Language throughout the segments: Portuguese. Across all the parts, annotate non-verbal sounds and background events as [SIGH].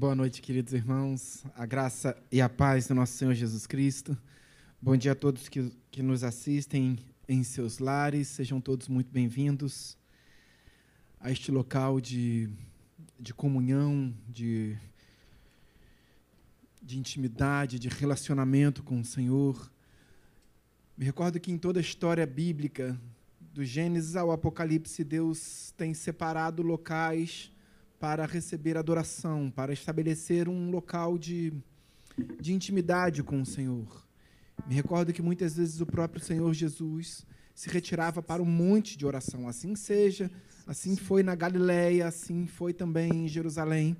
Boa noite, queridos irmãos. A graça e a paz do nosso Senhor Jesus Cristo. Bom dia a todos que, que nos assistem em seus lares. Sejam todos muito bem-vindos a este local de, de comunhão, de, de intimidade, de relacionamento com o Senhor. Me recordo que em toda a história bíblica, do Gênesis ao Apocalipse, Deus tem separado locais para receber adoração, para estabelecer um local de, de intimidade com o Senhor. Me recordo que muitas vezes o próprio Senhor Jesus se retirava para um monte de oração. Assim seja, assim foi na Galiléia, assim foi também em Jerusalém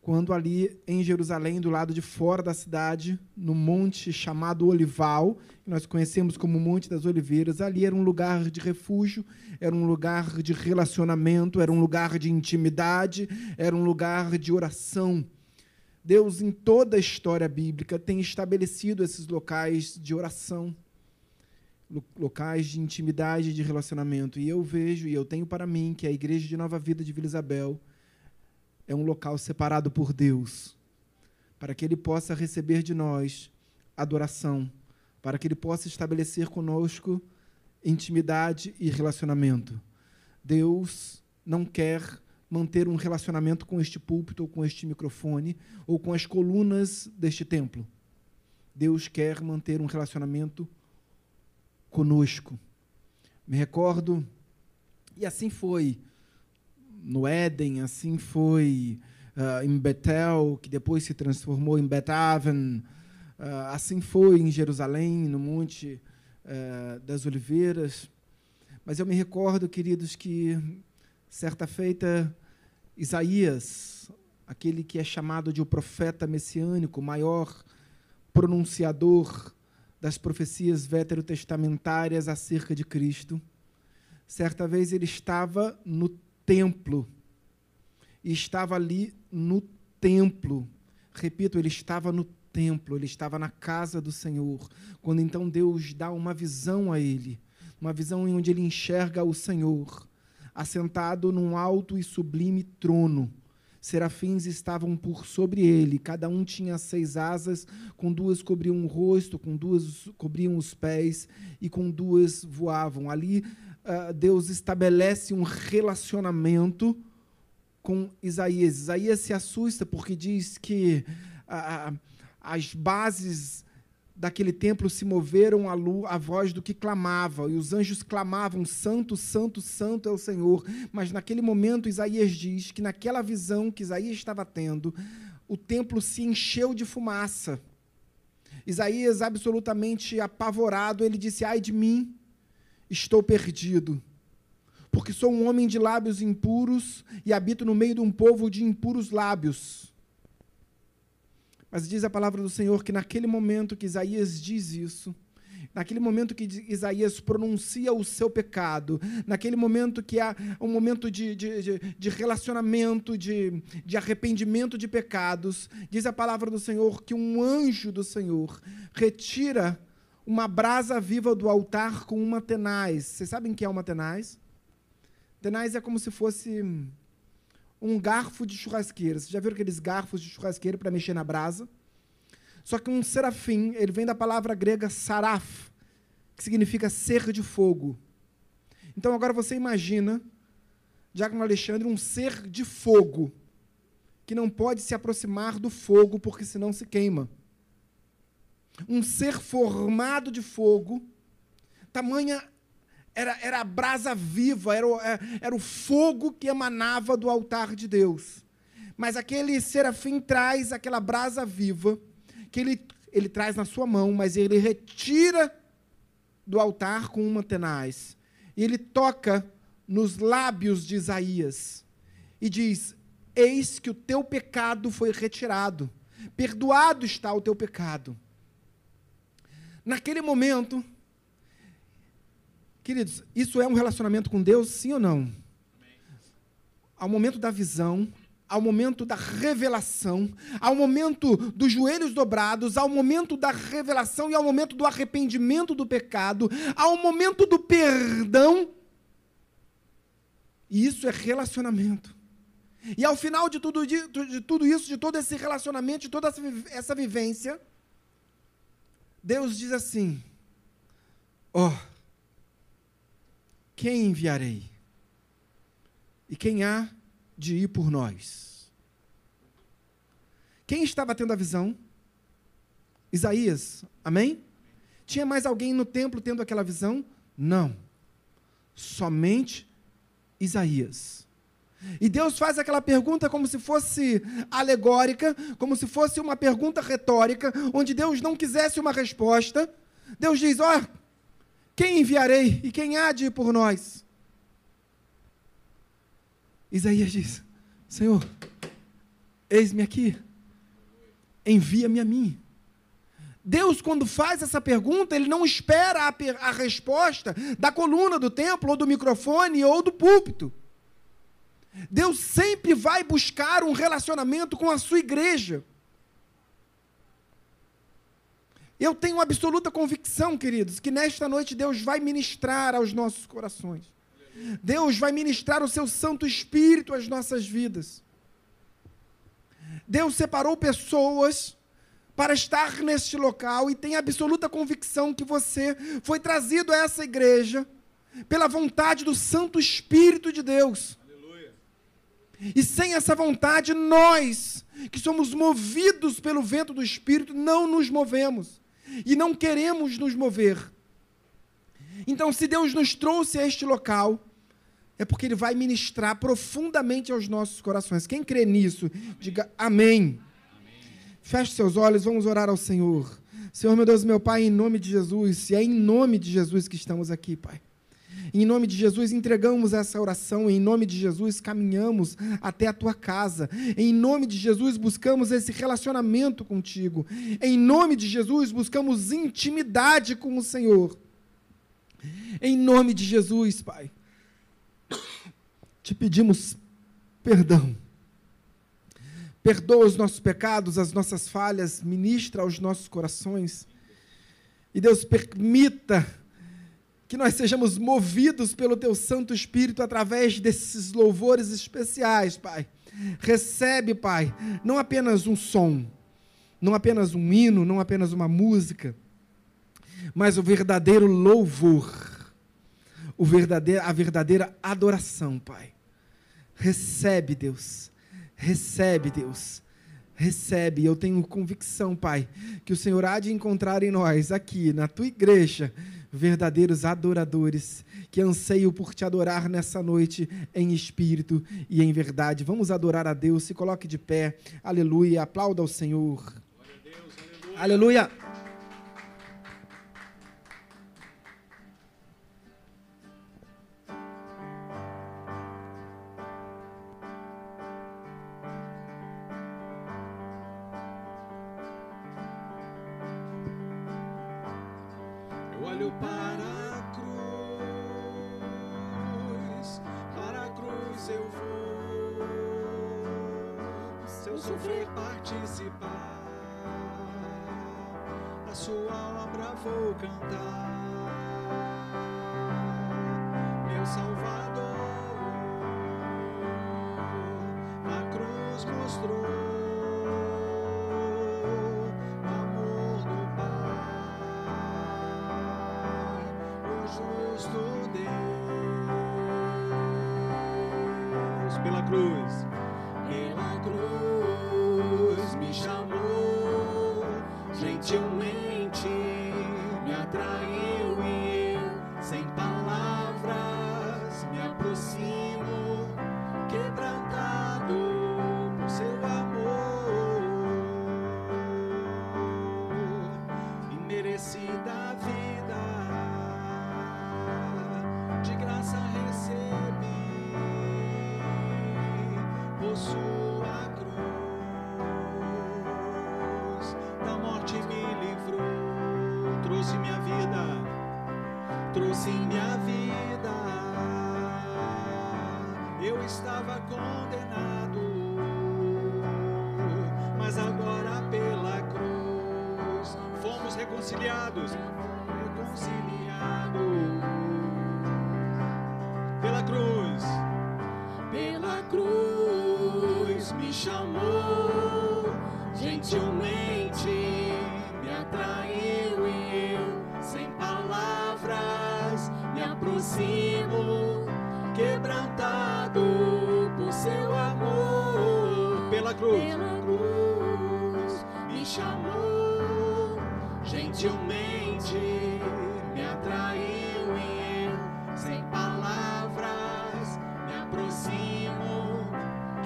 quando ali em Jerusalém, do lado de fora da cidade, no monte chamado Olival, que nós conhecemos como Monte das Oliveiras, ali era um lugar de refúgio, era um lugar de relacionamento, era um lugar de intimidade, era um lugar de oração. Deus, em toda a história bíblica, tem estabelecido esses locais de oração, locais de intimidade de relacionamento. E eu vejo, e eu tenho para mim, que a Igreja de Nova Vida de Vila Isabel é um local separado por Deus, para que Ele possa receber de nós adoração, para que Ele possa estabelecer conosco intimidade e relacionamento. Deus não quer manter um relacionamento com este púlpito, ou com este microfone, ou com as colunas deste templo. Deus quer manter um relacionamento conosco. Me recordo, e assim foi no Éden, assim foi uh, em Betel, que depois se transformou em Betaven, uh, assim foi em Jerusalém, no Monte uh, das Oliveiras. Mas eu me recordo, queridos, que certa feita Isaías, aquele que é chamado de o profeta messiânico, maior pronunciador das profecias veterotestamentárias acerca de Cristo. Certa vez ele estava no templo, e estava ali no templo. Repito, ele estava no templo, ele estava na casa do Senhor, quando então Deus dá uma visão a ele, uma visão em onde ele enxerga o Senhor, assentado num alto e sublime trono serafins estavam por sobre ele, cada um tinha seis asas, com duas cobriam o rosto, com duas cobriam os pés e com duas voavam. Ali uh, Deus estabelece um relacionamento com Isaías. Isaías se assusta porque diz que uh, as bases daquele templo se moveram a, luz, a voz do que clamava, e os anjos clamavam: Santo, Santo, Santo é o Senhor. Mas naquele momento, Isaías diz que naquela visão que Isaías estava tendo, o templo se encheu de fumaça. Isaías, absolutamente apavorado, ele disse: Ai de mim, estou perdido, porque sou um homem de lábios impuros e habito no meio de um povo de impuros lábios. Mas diz a palavra do Senhor que naquele momento que Isaías diz isso, naquele momento que Isaías pronuncia o seu pecado, naquele momento que há um momento de, de, de, relacionamento, de, de arrependimento de pecados, diz a palavra do Senhor que um anjo do Senhor retira uma brasa viva do altar com uma tenaz. Vocês sabem o que é uma tenaz? Tenaz é como se fosse um garfo de churrasqueira. Vocês já viram aqueles garfos de churrasqueira para mexer na brasa? Só que um serafim, ele vem da palavra grega saraf, que significa ser de fogo. Então agora você imagina, Diácono Alexandre, um ser de fogo, que não pode se aproximar do fogo porque senão se queima. Um ser formado de fogo, tamanha era, era a brasa viva, era o, é, era o fogo que emanava do altar de Deus. Mas aquele serafim traz aquela brasa viva, que ele, ele traz na sua mão, mas ele retira do altar com uma tenaz. E ele toca nos lábios de Isaías e diz: Eis que o teu pecado foi retirado, perdoado está o teu pecado. Naquele momento, Queridos, isso é um relacionamento com Deus, sim ou não? Ao momento da visão, ao momento da revelação, ao momento dos joelhos dobrados, ao momento da revelação e ao momento do arrependimento do pecado, ao momento do perdão. E isso é relacionamento. E ao final de tudo, de, de tudo isso, de todo esse relacionamento, de toda essa, essa vivência, Deus diz assim: Ó. Oh, quem enviarei? E quem há de ir por nós? Quem estava tendo a visão? Isaías, amém? Tinha mais alguém no templo tendo aquela visão? Não. Somente Isaías. E Deus faz aquela pergunta como se fosse alegórica, como se fosse uma pergunta retórica, onde Deus não quisesse uma resposta. Deus diz: Ó, oh, quem enviarei e quem há de ir por nós? Isaías diz: Senhor, eis-me aqui, envia-me a mim. Deus, quando faz essa pergunta, ele não espera a, a, resposta da coluna do templo, ou do microfone, ou do púlpito. Deus sempre vai buscar um relacionamento com a sua igreja. Eu tenho absoluta convicção, queridos, que nesta noite Deus vai ministrar aos nossos corações. Deus vai ministrar o seu Santo Espírito às nossas vidas. Deus separou pessoas para estar neste local e tem absoluta convicção que você foi trazido a essa igreja pela vontade do Santo Espírito de Deus. E sem essa vontade, nós, que somos movidos pelo vento do Espírito, não nos movemos e não queremos nos mover. Então, se Deus nos trouxe a este local, é porque Ele vai ministrar profundamente aos nossos corações. Quem crê nisso, diga amém. amém. Feche seus olhos, vamos orar ao Senhor. Senhor, meu Deus, meu Pai, em nome de Jesus, e é em nome de Jesus que estamos aqui, Pai. Em nome de Jesus, entregamos essa oração. Em nome de Jesus, caminhamos até a tua casa. Em nome de Jesus, buscamos esse relacionamento contigo. Em nome de Jesus, buscamos intimidade com o Senhor. Em nome de Jesus, Pai, te pedimos perdão. Perdoa os nossos pecados, as nossas falhas, ministra aos nossos corações. E Deus permita que nós sejamos movidos pelo Teu Santo Espírito através desses louvores especiais, Pai. Recebe, Pai, não apenas um som, não apenas um hino, não apenas uma música, mas o verdadeiro louvor, o verdadeiro, a verdadeira adoração, Pai. Recebe, Deus, recebe, Deus recebe. Eu tenho convicção, Pai, que o Senhor há de encontrar em nós, aqui, na tua igreja, verdadeiros adoradores que anseiam por te adorar nessa noite em espírito e em verdade. Vamos adorar a Deus. Se coloque de pé. Aleluia. Aplauda ao Senhor. Deus, aleluia. aleluia.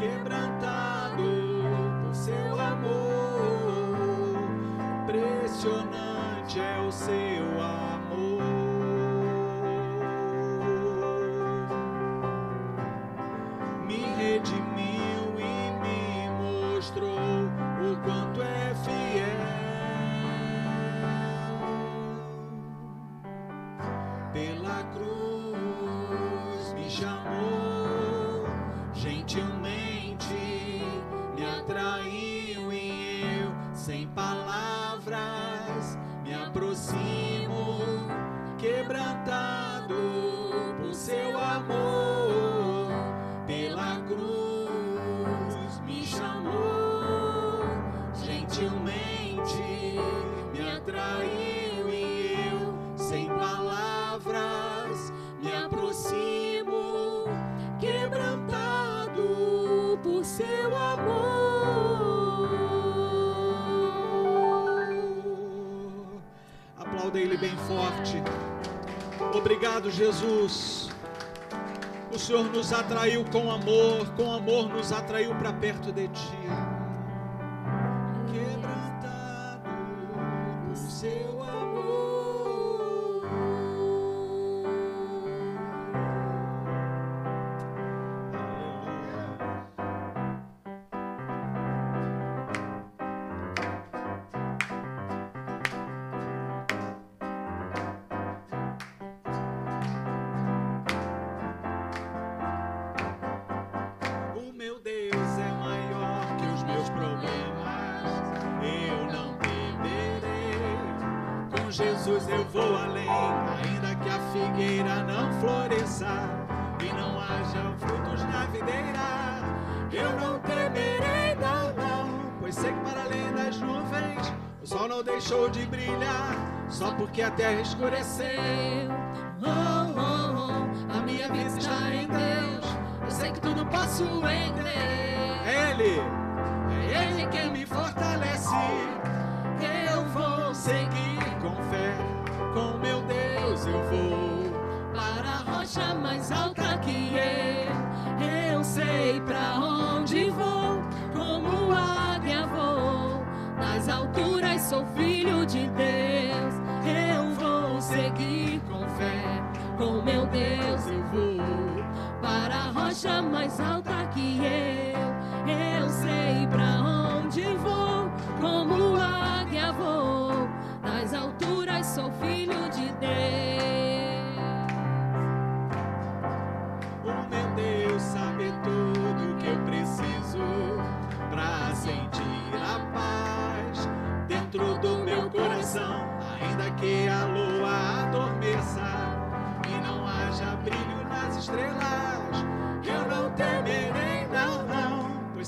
quebrar. Obrigado, Jesus. O Senhor nos atraiu com amor, com amor nos atraiu para perto de Ti. Deixou de brilhar, só porque a terra escureceu. Oh, oh, oh, a minha vida está em Deus, eu sei que tudo posso em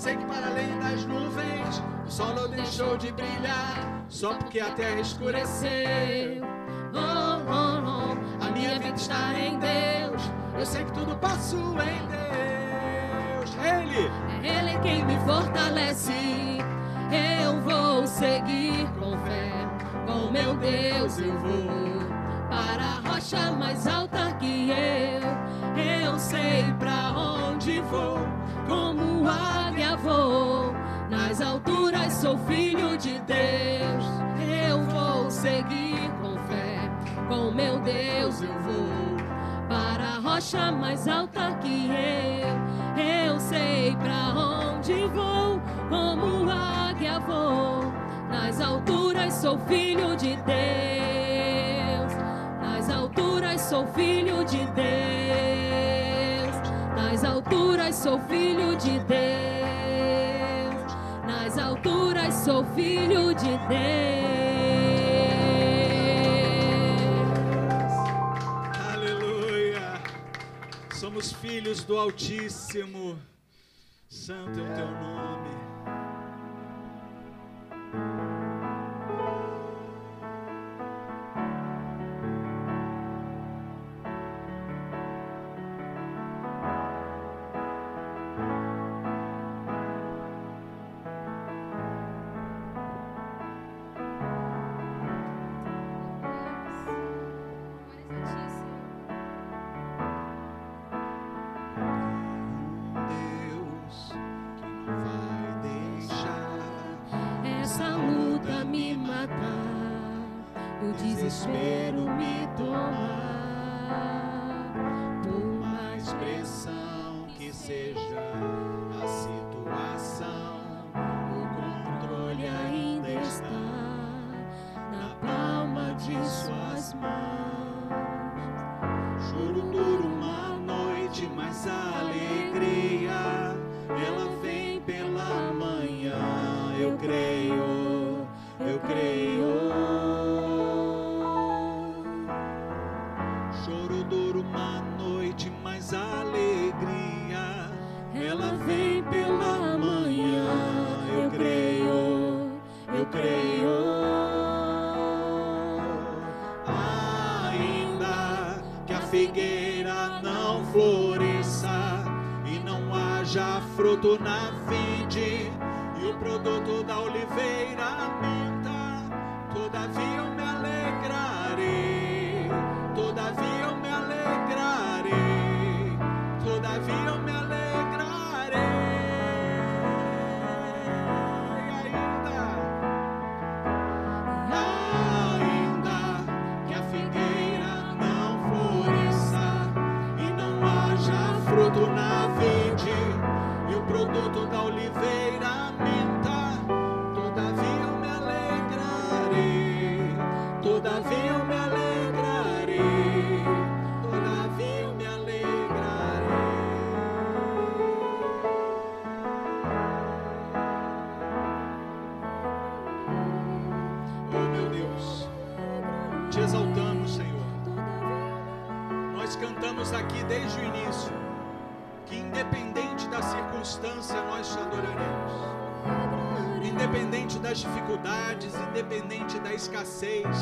sei que para além das nuvens o sol não deixou de brilhar, só porque a terra escureceu. Oh, oh, oh, A minha vida está em Deus. Eu sei que tudo posso em Deus. Ele, É Ele quem me fortalece. Eu vou seguir com fé, com meu Deus eu vou para a rocha mais alta que eu. Eu sei pra onde vou, como águia vou. Nas alturas sou filho de Deus. Eu vou seguir com fé, com meu Deus eu vou para a rocha mais alta que eu. Eu sei pra onde vou, como águia vou. Nas alturas sou filho de Deus. Nas alturas sou filho de Deus. Nas alturas sou filho de Deus. Nas alturas sou filho de Deus. aleluia. Somos filhos do Altíssimo. Santo é o teu nome. Escassez,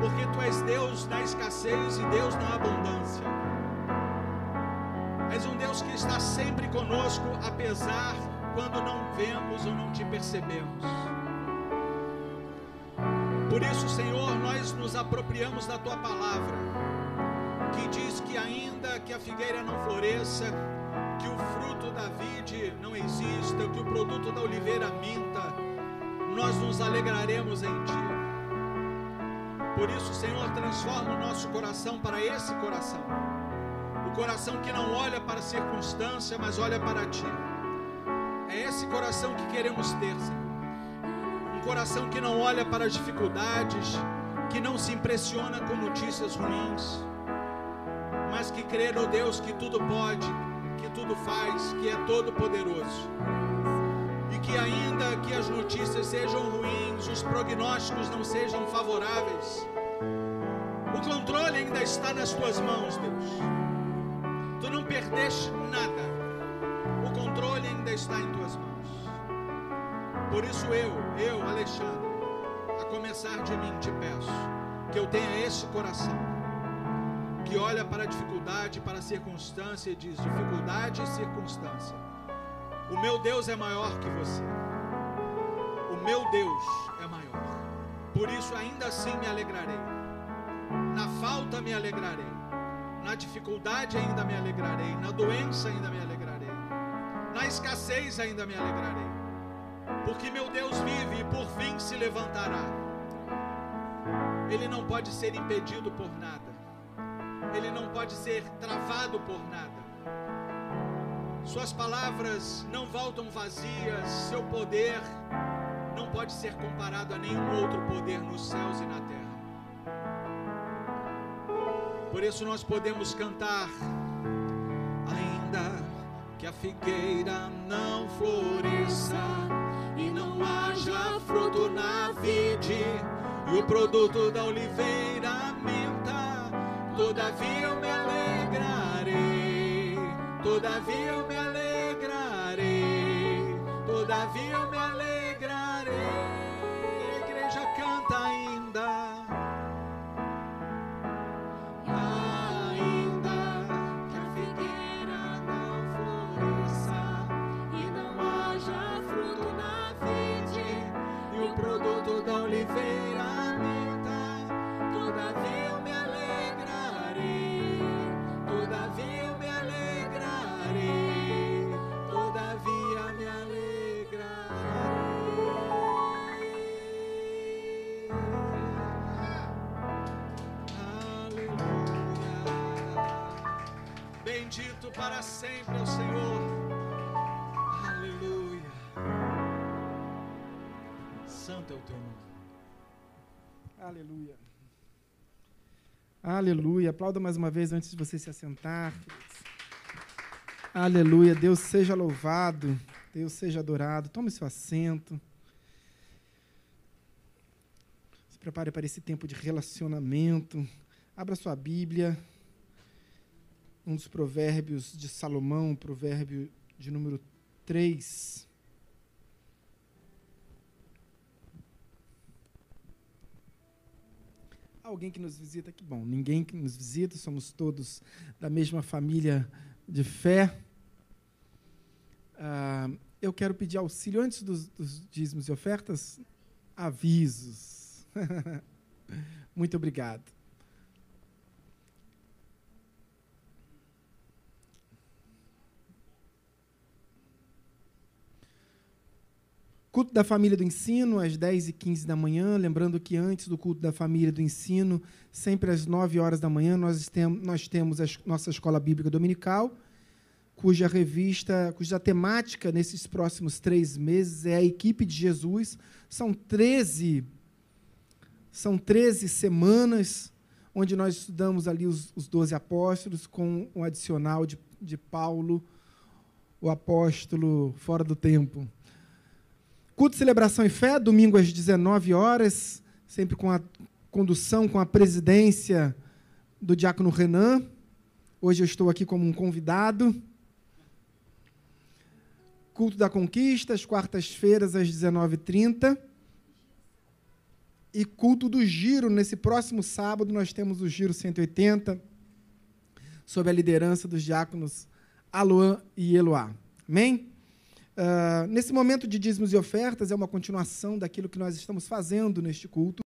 porque tu és Deus na escassez e Deus na abundância. És um Deus que está sempre conosco, apesar quando não vemos ou não te percebemos. Por isso, Senhor, nós nos apropriamos da tua palavra, que diz que ainda que a figueira não floresça, que o fruto da vide não exista, que o produto da oliveira minta, nós nos alegraremos em ti. Por isso, Senhor, transforma o nosso coração para esse coração. O coração que não olha para a circunstância, mas olha para ti. É esse coração que queremos ter, Senhor coração que não olha para as dificuldades, que não se impressiona com notícias ruins, mas que crê no Deus que tudo pode, que tudo faz, que é todo poderoso. Que ainda que as notícias sejam ruins, os prognósticos não sejam favoráveis, o controle ainda está nas tuas mãos, Deus. Tu não perdeste nada. O controle ainda está em tuas mãos. Por isso eu, eu, Alexandre, a começar de mim, te peço que eu tenha esse coração que olha para a dificuldade, para a circunstância e diz: dificuldade e circunstância. O meu Deus é maior que você. O meu Deus é maior. Por isso, ainda assim me alegrarei. Na falta me alegrarei. Na dificuldade ainda me alegrarei. Na doença ainda me alegrarei. Na escassez ainda me alegrarei porque meu Deus vive e por fim se levantará. Ele não pode ser impedido por nada, ele não pode ser travado por nada. Suas palavras não voltam vazias, seu poder não pode ser comparado a nenhum outro poder nos céus e na terra. Por isso nós podemos cantar, ainda que a figueira não floresça e não haja fruto na vide, e o produto da oliveira minta, todavia eu me alegrarei, todavia eu me alegrarei, todavia eu me alegrarei. Para sempre o Senhor. Aleluia. Santo é o teu nome. Aleluia. Aleluia. Aplauda mais uma vez antes de você se assentar. Aleluia. Deus seja louvado. Deus seja adorado. Tome seu assento. Se prepare para esse tempo de relacionamento. Abra sua Bíblia. Um dos provérbios de Salomão, provérbio de número 3. Alguém que nos visita, que bom. Ninguém que nos visita, somos todos da mesma família de fé. Ah, eu quero pedir auxílio antes dos, dos dízimos e ofertas. Avisos. [LAUGHS] Muito obrigado. Culto da família do ensino, às 10 e 15 da manhã. Lembrando que antes do culto da família do ensino, sempre às 9 horas da manhã, nós, temos nós temos a nossa escola bíblica dominical, cuja revista, cuja temática nesses próximos três meses é a equipe de Jesus. São 13, são 13 semanas onde nós estudamos ali os, os 12 apóstolos, com um adicional de, de Paulo, o apóstolo fora do tempo. Culto celebração e fé, domingo às 19 horas, sempre com a condução, com a presidência do diácono Renan. Hoje eu estou aqui como um convidado. Culto da Conquista, às quartas-feiras, às 19h30. E culto do Giro, nesse próximo sábado, nós temos o Giro 180, sob a liderança dos diáconos Aluan e Eloá. Amém? Uh, nesse momento de dízimos e ofertas, é uma continuação daquilo que nós estamos fazendo neste culto.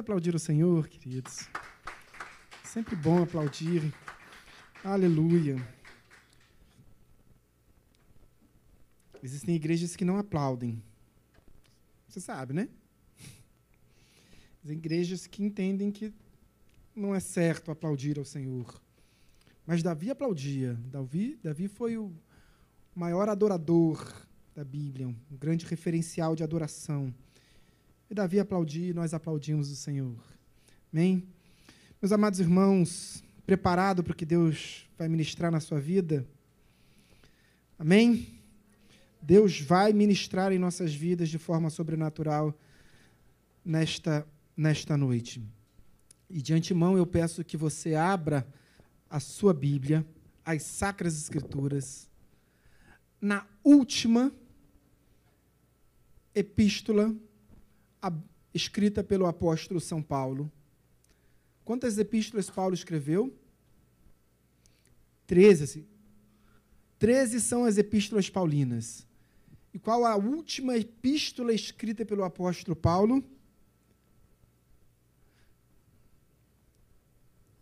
Aplaudir o Senhor, queridos. Sempre bom aplaudir. Aleluia. Existem igrejas que não aplaudem. Você sabe, né? Existem igrejas que entendem que não é certo aplaudir ao Senhor. Mas Davi aplaudia. Davi, Davi foi o maior adorador da Bíblia, um grande referencial de adoração. E Davi aplaudia e nós aplaudimos o Senhor. Amém? Meus amados irmãos, preparado para o que Deus vai ministrar na sua vida? Amém? Deus vai ministrar em nossas vidas de forma sobrenatural nesta, nesta noite. E de antemão eu peço que você abra a sua Bíblia, as Sacras Escrituras, na última epístola escrita pelo apóstolo São Paulo. Quantas epístolas Paulo escreveu? Treze. Treze são as epístolas paulinas. E qual a última epístola escrita pelo apóstolo Paulo?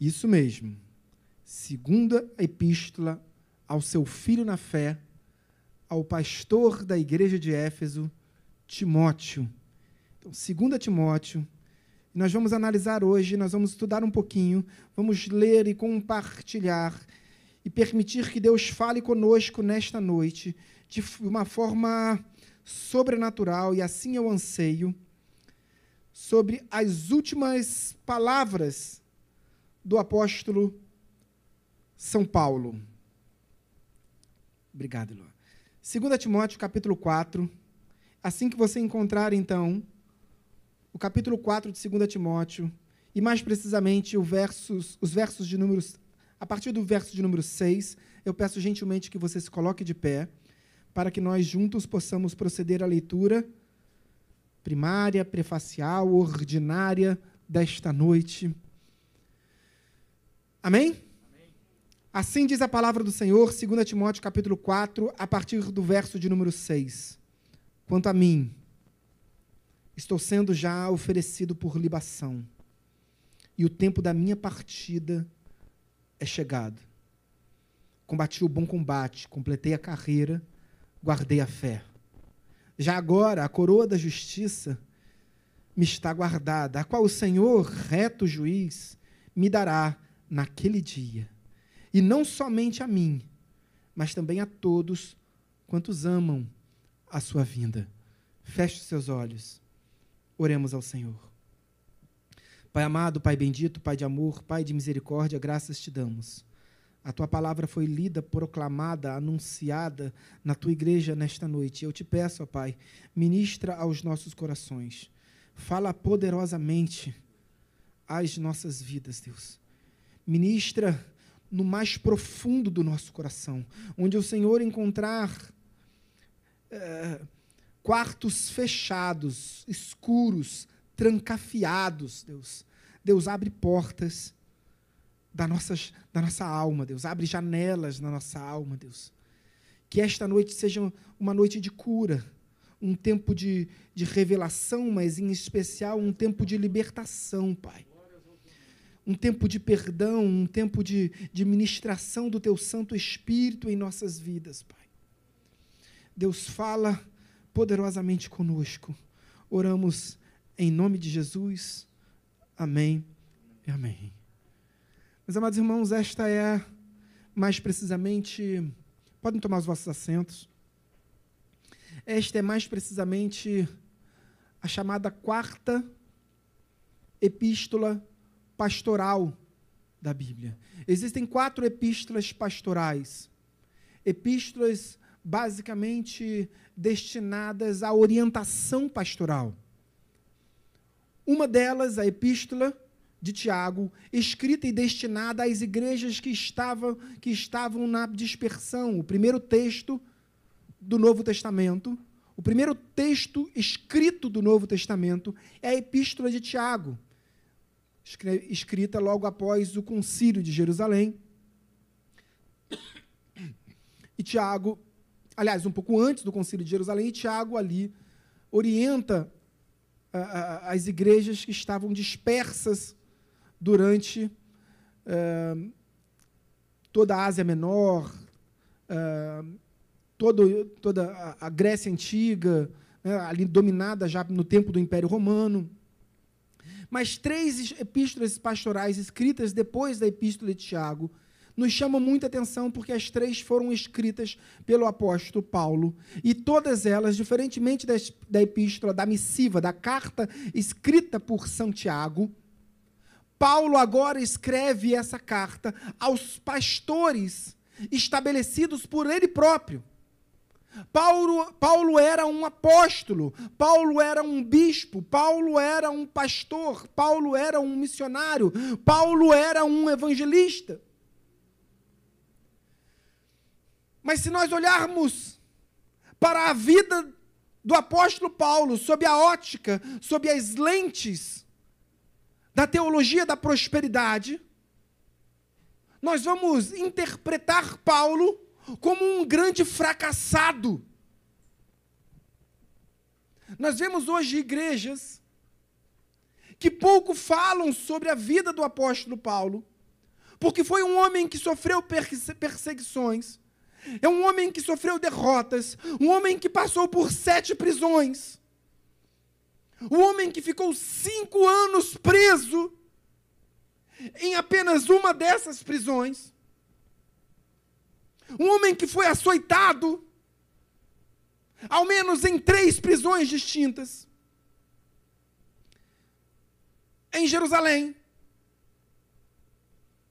Isso mesmo. Segunda epístola ao seu filho na fé, ao pastor da igreja de Éfeso, Timóteo. Então, 2 Timóteo. Nós vamos analisar hoje, nós vamos estudar um pouquinho, vamos ler e compartilhar e permitir que Deus fale conosco nesta noite de uma forma sobrenatural, e assim eu anseio, sobre as últimas palavras do apóstolo São Paulo. Obrigado, Lua. 2 Timóteo, capítulo 4. Assim que você encontrar, então, o capítulo 4 de 2 Timóteo, e mais precisamente versos, os versos de números. A partir do verso de número 6, eu peço gentilmente que você se coloque de pé para que nós juntos possamos proceder à leitura primária, prefacial, ordinária desta noite. Amém? Amém? Assim diz a palavra do Senhor, 2 Timóteo capítulo 4, a partir do verso de número 6. Quanto a mim, estou sendo já oferecido por libação, e o tempo da minha partida é chegado. Combati o bom combate, completei a carreira, guardei a fé. Já agora, a coroa da justiça me está guardada, a qual o Senhor, reto juiz, me dará naquele dia. E não somente a mim, mas também a todos quantos amam a sua vinda. Feche seus olhos. Oremos ao Senhor. Pai amado, Pai bendito, Pai de amor, Pai de misericórdia, graças te damos a tua palavra foi lida, proclamada, anunciada na tua igreja nesta noite. Eu te peço, ó Pai, ministra aos nossos corações. Fala poderosamente às nossas vidas, Deus. Ministra no mais profundo do nosso coração, onde o Senhor encontrar é, quartos fechados, escuros, trancafiados, Deus. Deus abre portas da, nossas, da nossa alma, Deus. Abre janelas na nossa alma, Deus. Que esta noite seja uma noite de cura, um tempo de, de revelação, mas em especial um tempo de libertação, Pai. Um tempo de perdão, um tempo de, de ministração do Teu Santo Espírito em nossas vidas, Pai. Deus fala poderosamente conosco. Oramos em nome de Jesus. Amém e amém. Meus amados irmãos, esta é mais precisamente. Podem tomar os vossos assentos. Esta é mais precisamente a chamada quarta epístola pastoral da Bíblia. Existem quatro epístolas pastorais. Epístolas basicamente destinadas à orientação pastoral. Uma delas, a epístola de Tiago, escrita e destinada às igrejas que estavam, que estavam na dispersão. O primeiro texto do Novo Testamento, o primeiro texto escrito do Novo Testamento é a Epístola de Tiago, escrita logo após o Concílio de Jerusalém. E Tiago, aliás, um pouco antes do Concílio de Jerusalém, e Tiago ali orienta as igrejas que estavam dispersas durante uh, toda a Ásia Menor, uh, todo, toda a Grécia Antiga, né, ali dominada já no tempo do Império Romano. Mas três epístolas pastorais escritas depois da Epístola de Tiago nos chamam muita atenção porque as três foram escritas pelo apóstolo Paulo. E todas elas, diferentemente das, da epístola, da missiva, da carta escrita por Santiago, Paulo agora escreve essa carta aos pastores estabelecidos por ele próprio. Paulo, Paulo era um apóstolo, Paulo era um bispo, Paulo era um pastor, Paulo era um missionário, Paulo era um evangelista. Mas se nós olharmos para a vida do apóstolo Paulo, sob a ótica, sob as lentes da teologia da prosperidade, nós vamos interpretar Paulo como um grande fracassado. Nós vemos hoje igrejas que pouco falam sobre a vida do apóstolo Paulo, porque foi um homem que sofreu perseguições, é um homem que sofreu derrotas, um homem que passou por sete prisões, um homem que ficou cinco anos preso em apenas uma dessas prisões, um homem que foi açoitado, ao menos em três prisões distintas, em Jerusalém,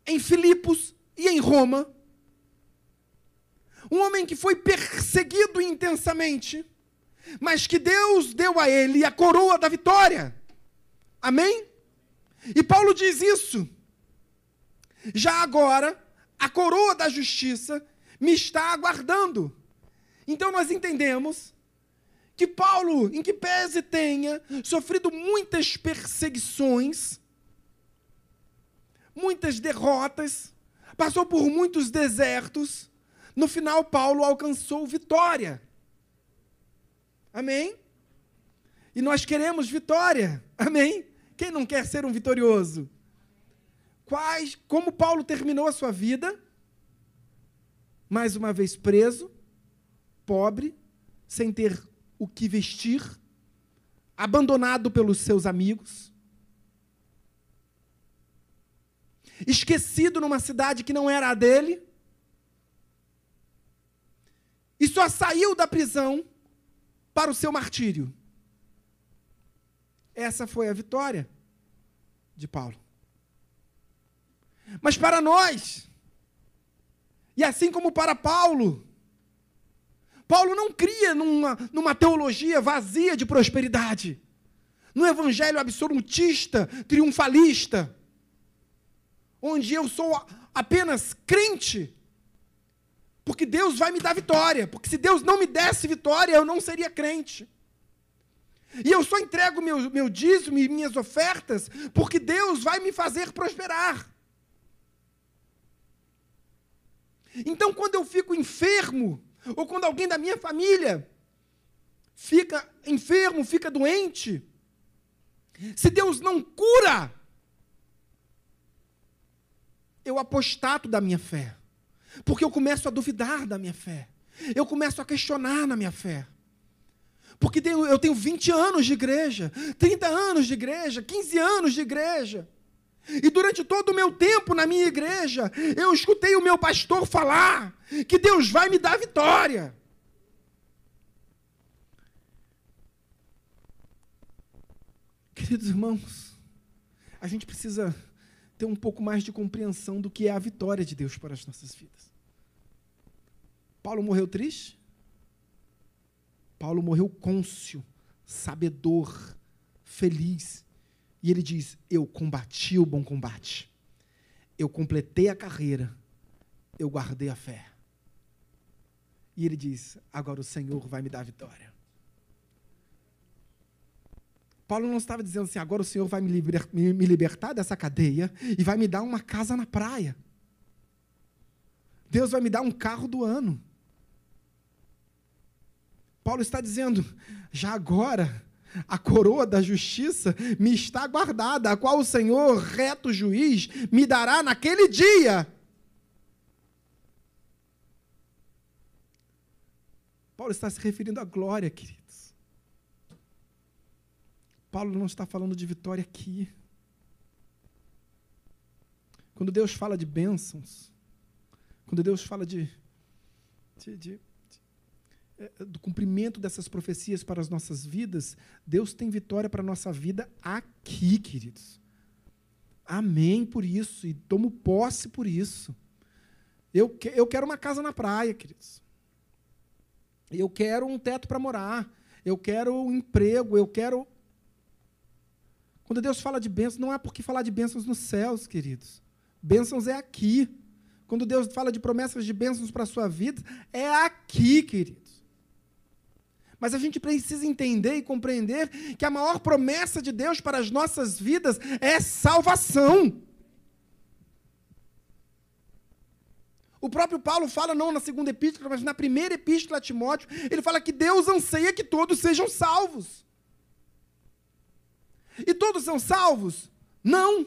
em Filipos e em Roma. Um homem que foi perseguido intensamente, mas que Deus deu a ele a coroa da vitória. Amém? E Paulo diz isso. Já agora, a coroa da justiça me está aguardando. Então nós entendemos que Paulo, em que pese tenha sofrido muitas perseguições, muitas derrotas, passou por muitos desertos, no final, Paulo alcançou vitória. Amém? E nós queremos vitória. Amém? Quem não quer ser um vitorioso? Quais, como Paulo terminou a sua vida? Mais uma vez preso, pobre, sem ter o que vestir, abandonado pelos seus amigos, esquecido numa cidade que não era a dele, e só saiu da prisão para o seu martírio. Essa foi a vitória de Paulo. Mas para nós, e assim como para Paulo, Paulo não cria numa, numa teologia vazia de prosperidade, num evangelho absolutista, triunfalista, onde eu sou apenas crente porque Deus vai me dar vitória. Porque se Deus não me desse vitória, eu não seria crente. E eu só entrego meu, meu dízimo e minhas ofertas porque Deus vai me fazer prosperar. Então, quando eu fico enfermo, ou quando alguém da minha família fica enfermo, fica doente, se Deus não cura, eu apostato da minha fé. Porque eu começo a duvidar da minha fé. Eu começo a questionar na minha fé. Porque eu tenho 20 anos de igreja, 30 anos de igreja, 15 anos de igreja. E durante todo o meu tempo na minha igreja, eu escutei o meu pastor falar que Deus vai me dar vitória. Queridos irmãos, a gente precisa ter um pouco mais de compreensão do que é a vitória de Deus para as nossas vidas. Paulo morreu triste? Paulo morreu côncio, sabedor, feliz. E ele diz: Eu combati o bom combate, eu completei a carreira, eu guardei a fé. E ele diz: Agora o Senhor vai me dar a vitória. Paulo não estava dizendo assim, agora o Senhor vai me, liber, me, libertar dessa cadeia e vai me dar uma casa na praia. Deus vai me dar um carro do ano. Paulo está dizendo, já agora, a coroa da justiça me está guardada, a qual o Senhor, reto juiz, me dará naquele dia. Paulo está se referindo à glória, queridos. Paulo não está falando de vitória aqui. Quando Deus fala de bênçãos, quando Deus fala de, de, de, é, do cumprimento dessas profecias para as nossas vidas, Deus tem vitória para a nossa vida aqui, queridos. Amém por isso e tomo posse por isso. Eu, que, eu quero uma casa na praia, queridos. Eu quero um teto para morar. Eu quero um emprego. Eu quero. Quando Deus fala de bênçãos, não é porque falar de bênçãos nos céus, queridos. Bênçãos é aqui. Quando Deus fala de promessas de bênçãos para a sua vida, é aqui, queridos. Mas a gente precisa entender e compreender que a maior promessa de Deus para as nossas vidas é salvação. O próprio Paulo fala, não na segunda epístola, mas na primeira epístola a Timóteo, ele fala que Deus anseia que todos sejam salvos. E todos são salvos? Não.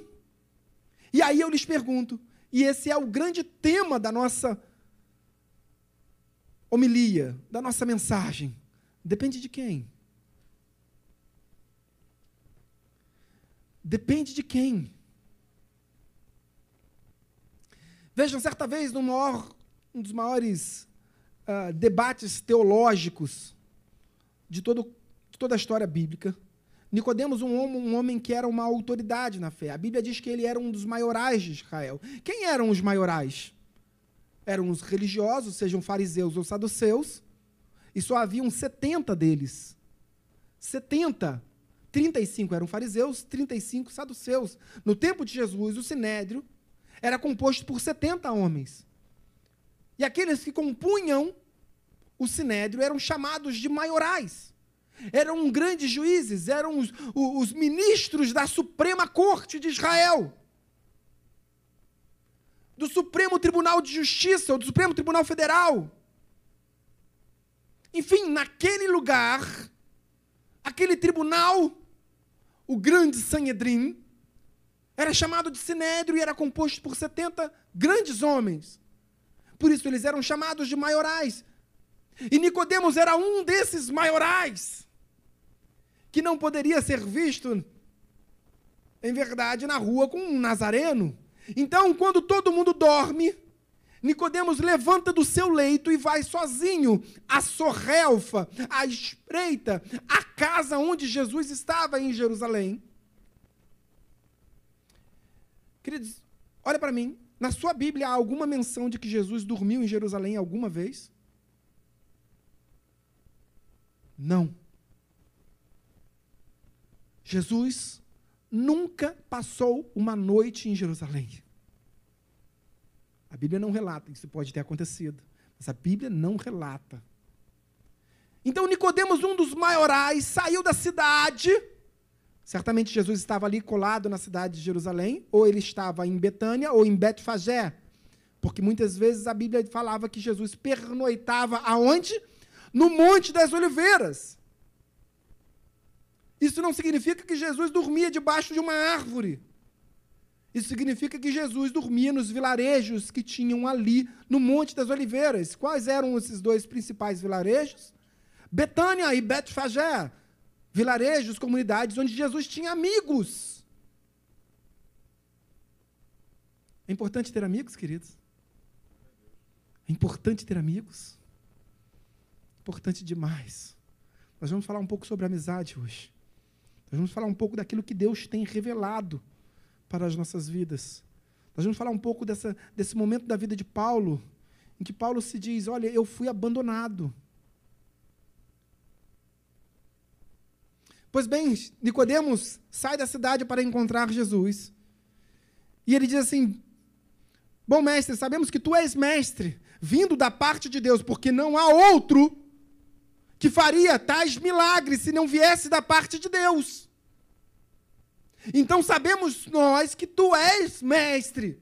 E aí eu lhes pergunto, e esse é o grande tema da nossa homilia, da nossa mensagem. Depende de quem? Depende de quem? Vejam, certa vez, no maior, um dos maiores uh, debates teológicos de, todo, de toda a história bíblica, Nicodemos, um homem, um homem que era uma autoridade na fé. A Bíblia diz que ele era um dos maiorais de Israel. Quem eram os maiorais? Eram os religiosos, sejam fariseus ou saduceus, e só haviam 70 deles. 70. 35 eram fariseus, 35 saduceus. No tempo de Jesus, o sinédrio era composto por 70 homens. E aqueles que compunham o sinédrio eram chamados de maiorais. Eram grandes juízes, eram os, os ministros da Suprema Corte de Israel. Do Supremo Tribunal de Justiça, ou do Supremo Tribunal Federal. Enfim, naquele lugar, aquele tribunal, o grande Sanhedrin, era chamado de sinédrio e era composto por 70 grandes homens. Por isso eles eram chamados de maiorais. E Nicodemos era um desses maiorais que não poderia ser visto em verdade na rua com um nazareno. Então, quando todo mundo dorme, Nicodemos levanta do seu leito e vai sozinho à sorrelfa, à espreita, à casa onde Jesus estava em Jerusalém. Queridos, olha para mim. Na sua Bíblia há alguma menção de que Jesus dormiu em Jerusalém alguma vez? Não. Jesus nunca passou uma noite em Jerusalém. A Bíblia não relata, isso pode ter acontecido, mas a Bíblia não relata. Então Nicodemos, um dos maiorais, saiu da cidade Certamente Jesus estava ali colado na cidade de Jerusalém, ou ele estava em Betânia ou em Betfagé. Porque muitas vezes a Bíblia falava que Jesus pernoitava aonde? No Monte das Oliveiras. Isso não significa que Jesus dormia debaixo de uma árvore. Isso significa que Jesus dormia nos vilarejos que tinham ali no Monte das Oliveiras. Quais eram esses dois principais vilarejos? Betânia e Betfagé vilarejos, comunidades onde Jesus tinha amigos. É importante ter amigos, queridos? É importante ter amigos? Importante demais. Nós vamos falar um pouco sobre amizade hoje. Nós vamos falar um pouco daquilo que Deus tem revelado para as nossas vidas. Nós vamos falar um pouco dessa, desse momento da vida de Paulo, em que Paulo se diz: Olha, eu fui abandonado. Pois bem, Nicodemos sai da cidade para encontrar Jesus. E ele diz assim: Bom mestre, sabemos que tu és mestre, vindo da parte de Deus, porque não há outro que faria tais milagres se não viesse da parte de Deus. Então sabemos nós que tu és mestre.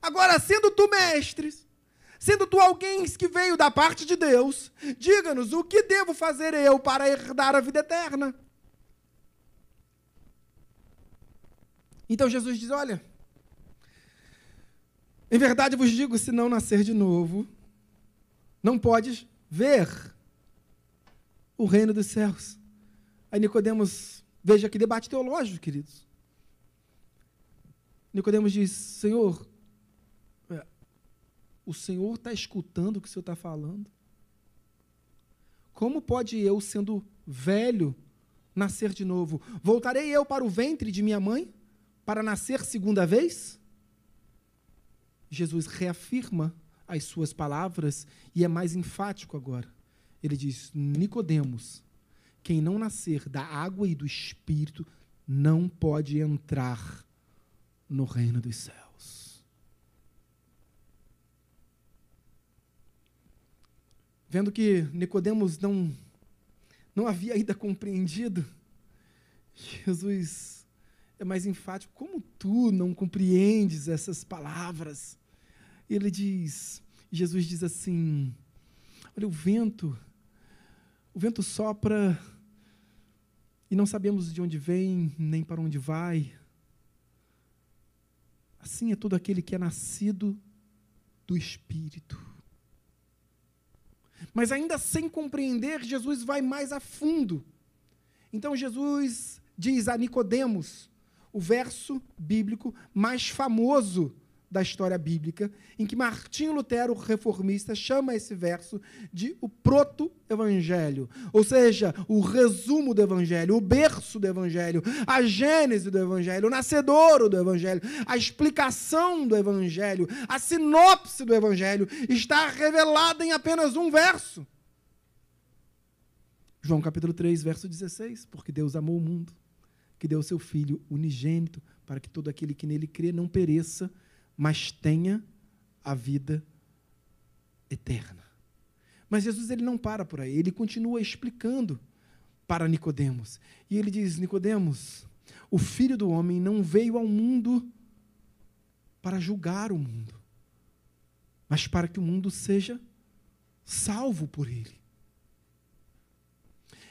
Agora, sendo tu mestre, Sendo tu alguém que veio da parte de Deus, diga-nos o que devo fazer eu para herdar a vida eterna. Então Jesus diz: Olha, em verdade vos digo: se não nascer de novo, não podes ver o reino dos céus. Aí Nicodemos, veja que debate teológico, queridos. Nicodemos diz: Senhor, é, o Senhor está escutando o que o Senhor está falando? Como pode eu, sendo velho, nascer de novo? Voltarei eu para o ventre de minha mãe para nascer segunda vez? Jesus reafirma as suas palavras e é mais enfático agora. Ele diz: Nicodemos, quem não nascer da água e do espírito não pode entrar no reino dos céus. Vendo que Nicodemos não não havia ainda compreendido, Jesus é mais enfático. Como tu não compreendes essas palavras? Ele diz, Jesus diz assim: Olha, o vento, o vento sopra e não sabemos de onde vem, nem para onde vai. Assim é todo aquele que é nascido do Espírito. Mas ainda sem compreender, Jesus vai mais a fundo. Então Jesus diz a Nicodemos, o verso bíblico mais famoso da história bíblica, em que Martinho Lutero, reformista, chama esse verso de o proto-evangelho, ou seja, o resumo do evangelho, o berço do evangelho, a gênese do evangelho, o nascedouro do evangelho, a explicação do evangelho, a sinopse do evangelho está revelada em apenas um verso. João capítulo 3, verso 16, porque Deus amou o mundo, que deu seu filho unigênito, para que todo aquele que nele crê não pereça, mas tenha a vida eterna. Mas Jesus ele não para por aí, ele continua explicando para Nicodemos. E ele diz: Nicodemos, o filho do homem não veio ao mundo para julgar o mundo, mas para que o mundo seja salvo por ele.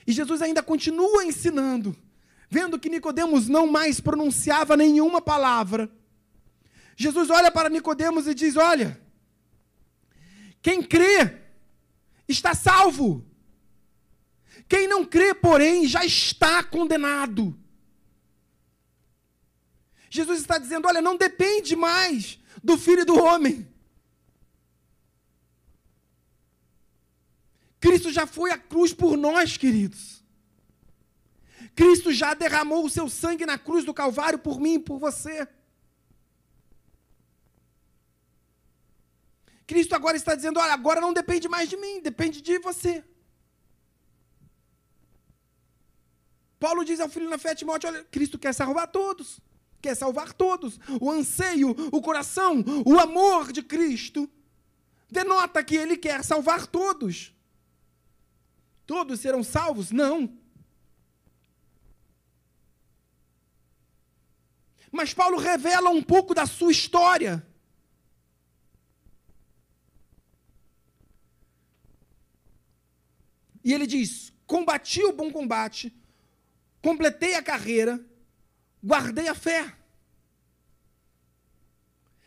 E Jesus ainda continua ensinando, vendo que Nicodemos não mais pronunciava nenhuma palavra Jesus olha para Nicodemos e diz: Olha, quem crê está salvo. Quem não crê, porém, já está condenado. Jesus está dizendo: olha, não depende mais do filho do homem. Cristo já foi à cruz por nós, queridos. Cristo já derramou o seu sangue na cruz do Calvário por mim e por você. Cristo agora está dizendo: olha, agora não depende mais de mim, depende de você. Paulo diz ao filho na fé Timóteo: olha, Cristo quer salvar todos, quer salvar todos. O anseio, o coração, o amor de Cristo denota que ele quer salvar todos. Todos serão salvos? Não. Mas Paulo revela um pouco da sua história. E ele diz: Combati o bom combate, completei a carreira, guardei a fé.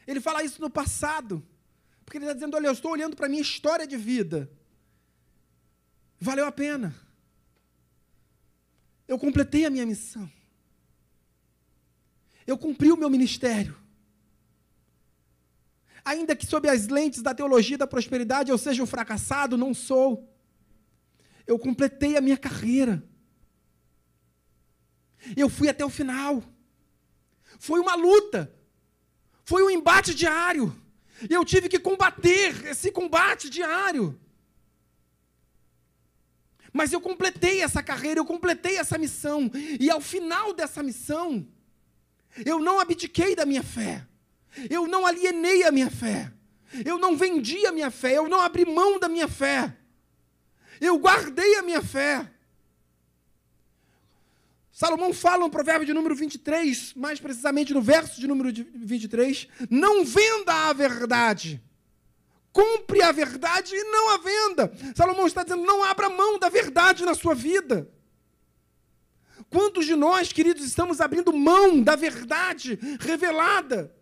Ele fala isso no passado, porque ele está dizendo: Olha, eu estou olhando para a minha história de vida. Valeu a pena. Eu completei a minha missão. Eu cumpri o meu ministério. Ainda que sob as lentes da teologia da prosperidade eu seja um fracassado, não sou eu completei a minha carreira. Eu fui até o final. Foi uma luta. Foi um embate diário. Eu tive que combater esse combate diário. Mas eu completei essa carreira, eu completei essa missão. E ao final dessa missão, eu não abdiquei da minha fé. Eu não alienei a minha fé. Eu não vendi a minha fé. Eu não abri mão da minha fé. Eu guardei a minha fé. Salomão fala no provérbio de número 23, mais precisamente no verso de número 23, não venda a verdade, Compre a verdade e não a venda. Salomão está dizendo: não abra mão da verdade na sua vida. Quantos de nós, queridos, estamos abrindo mão da verdade revelada?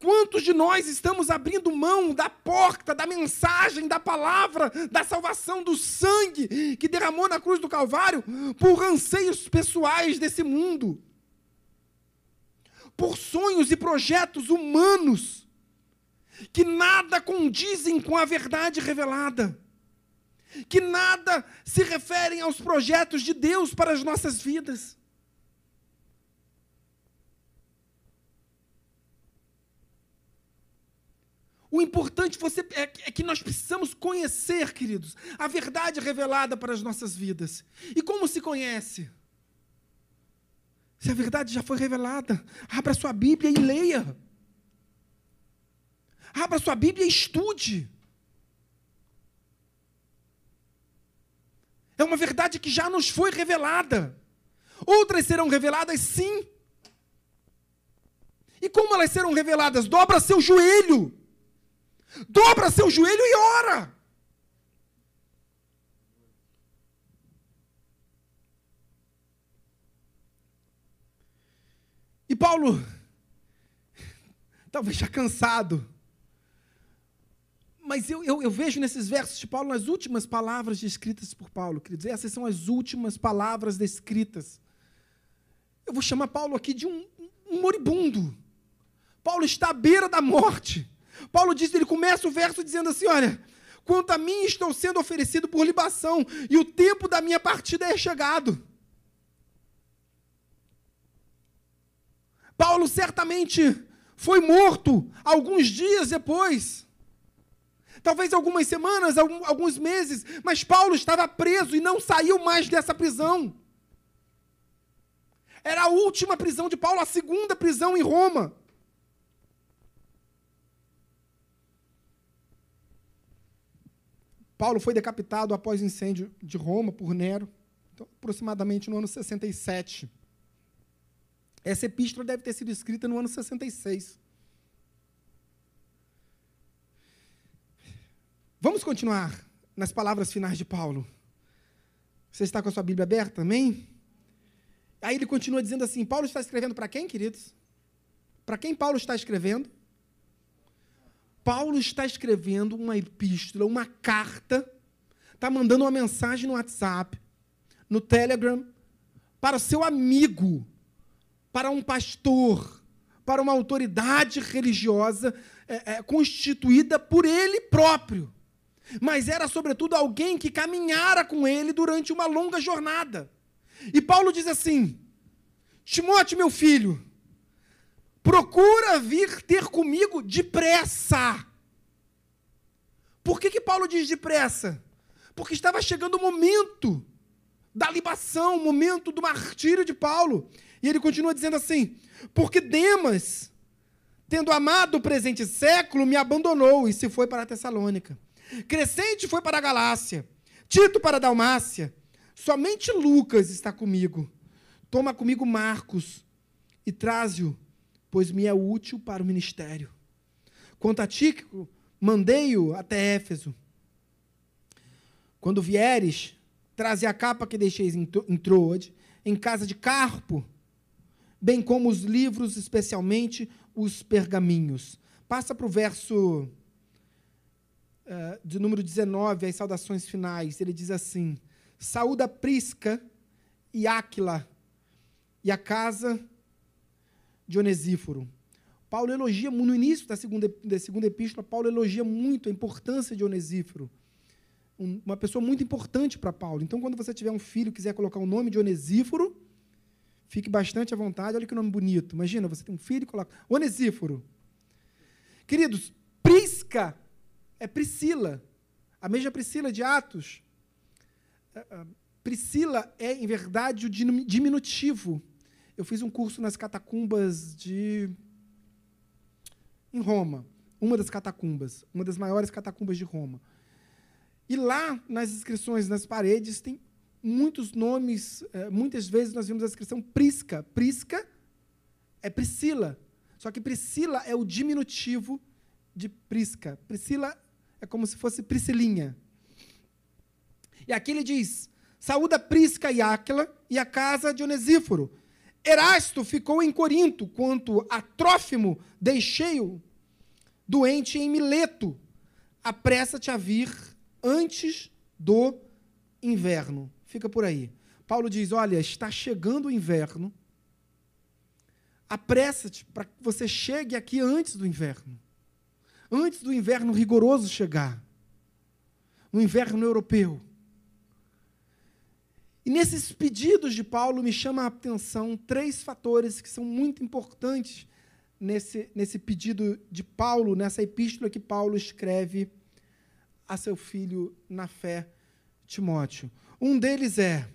Quantos de nós estamos abrindo mão da porta, da mensagem, da palavra, da salvação, do sangue que derramou na cruz do Calvário por anseios pessoais desse mundo? Por sonhos e projetos humanos que nada condizem com a verdade revelada, que nada se referem aos projetos de Deus para as nossas vidas. O importante você, é, é, que nós precisamos conhecer, queridos, a verdade revelada para as nossas vidas. E como se conhece? Se a verdade já foi revelada, abra sua Bíblia e leia. Abra sua Bíblia e estude. É uma verdade que já nos foi revelada. Outras serão reveladas sim. E como elas serão reveladas? Dobra seu joelho Dobra seu joelho e ora. E Paulo, talvez já cansado, mas eu, eu, eu, vejo nesses versos de Paulo, nas últimas palavras descritas por Paulo, queridos, essas são as últimas palavras descritas. Eu vou chamar Paulo aqui de um, um moribundo. Paulo está à beira da morte. Paulo diz, ele começa o verso dizendo assim: olha, quanto a mim estou sendo oferecido por libação, e o tempo da minha partida é chegado. Paulo certamente foi morto alguns dias depois. Talvez algumas semanas, alguns meses, mas Paulo estava preso e não saiu mais dessa prisão. Era a última prisão de Paulo, a segunda prisão em Roma. Paulo foi decapitado após o incêndio de Roma por Nero, então, aproximadamente no ano 67. Essa epístola deve ter sido escrita no ano 66. Vamos continuar nas palavras finais de Paulo. Você está com a sua Bíblia aberta, amém? Aí ele continua dizendo assim: Paulo está escrevendo para quem, queridos? Para quem Paulo está escrevendo? Paulo está escrevendo uma epístola, uma carta, está mandando uma mensagem no WhatsApp, no Telegram, para seu amigo, para um pastor, para uma autoridade religiosa é, é, constituída por ele próprio. Mas era, sobretudo, alguém que caminhara com ele durante uma longa jornada. E Paulo diz assim: Timóteo, meu filho, procura vir ter comigo depressa. Por que, que Paulo diz depressa? Porque estava chegando o momento da libação, o momento do martírio de Paulo. E ele continua dizendo assim: Porque Demas, tendo amado o presente século, me abandonou e se foi para a Tessalônica. Crescente foi para a Galácia, Tito para a Dalmácia. Somente Lucas está comigo. Toma comigo Marcos e traze-o pois me é útil para o ministério. Quanto a Tíquico, mandei-o até Éfeso. Quando vieres, traze a capa que deixeis em Troade, em casa de Carpo, bem como os livros, especialmente os pergaminhos. Passa para o verso uh, de número 19, as saudações finais. Ele diz assim: Saúda Prisca e Áquila, e a casa de Onesíforo. Paulo elogia, no início da segunda, da segunda epístola, Paulo elogia muito a importância de Onesíforo. Um, uma pessoa muito importante para Paulo. Então, quando você tiver um filho e quiser colocar o nome de Onesíforo, fique bastante à vontade. Olha que nome bonito. Imagina, você tem um filho e coloca Onesíforo. Queridos, Prisca é Priscila. A mesma Priscila de Atos. Priscila é, em verdade, o diminutivo eu fiz um curso nas catacumbas de. em Roma. Uma das catacumbas, uma das maiores catacumbas de Roma. E lá, nas inscrições nas paredes, tem muitos nomes. Eh, muitas vezes nós vemos a inscrição Prisca. Prisca é Priscila. Só que Priscila é o diminutivo de Prisca. Priscila é como se fosse Priscilinha. E aqui ele diz: Saúda Prisca e Áquila e a casa de Onesíforo. Erasto ficou em Corinto, quanto a Trófimo deixei-o doente em Mileto. Apressa-te a vir antes do inverno. Fica por aí. Paulo diz: Olha, está chegando o inverno. Apressa-te para que você chegue aqui antes do inverno. Antes do inverno rigoroso chegar. O inverno europeu. E nesses pedidos de Paulo me chama a atenção três fatores que são muito importantes nesse, nesse pedido de Paulo, nessa epístola que Paulo escreve a seu filho na fé, Timóteo. Um deles é,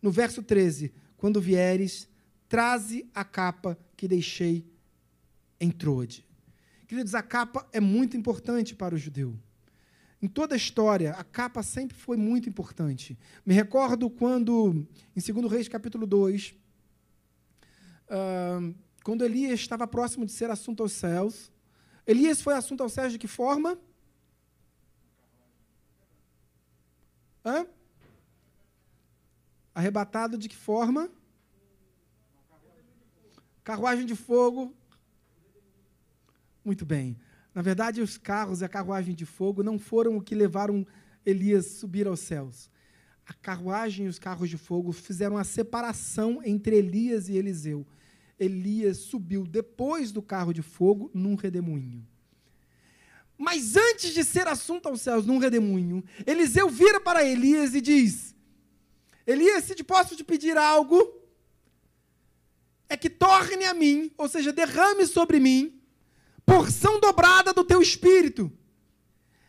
no verso 13: Quando vieres, traze a capa que deixei em Troade. Queridos, a capa é muito importante para o judeu. Em toda a história, a capa sempre foi muito importante. Me recordo quando, em 2 Reis, capítulo 2, uh, quando Elias estava próximo de ser assunto aos céus. Elias foi assunto aos céus de que forma? Hã? Arrebatado de que forma? Carruagem de fogo. Muito bem. Na verdade, os carros e a carruagem de fogo não foram o que levaram Elias subir aos céus. A carruagem e os carros de fogo fizeram a separação entre Elias e Eliseu. Elias subiu depois do carro de fogo num redemoinho. Mas antes de ser assunto aos céus num redemoinho, Eliseu vira para Elias e diz: Elias, se te posso te pedir algo, é que torne a mim, ou seja, derrame sobre mim, porção dobrada do teu espírito.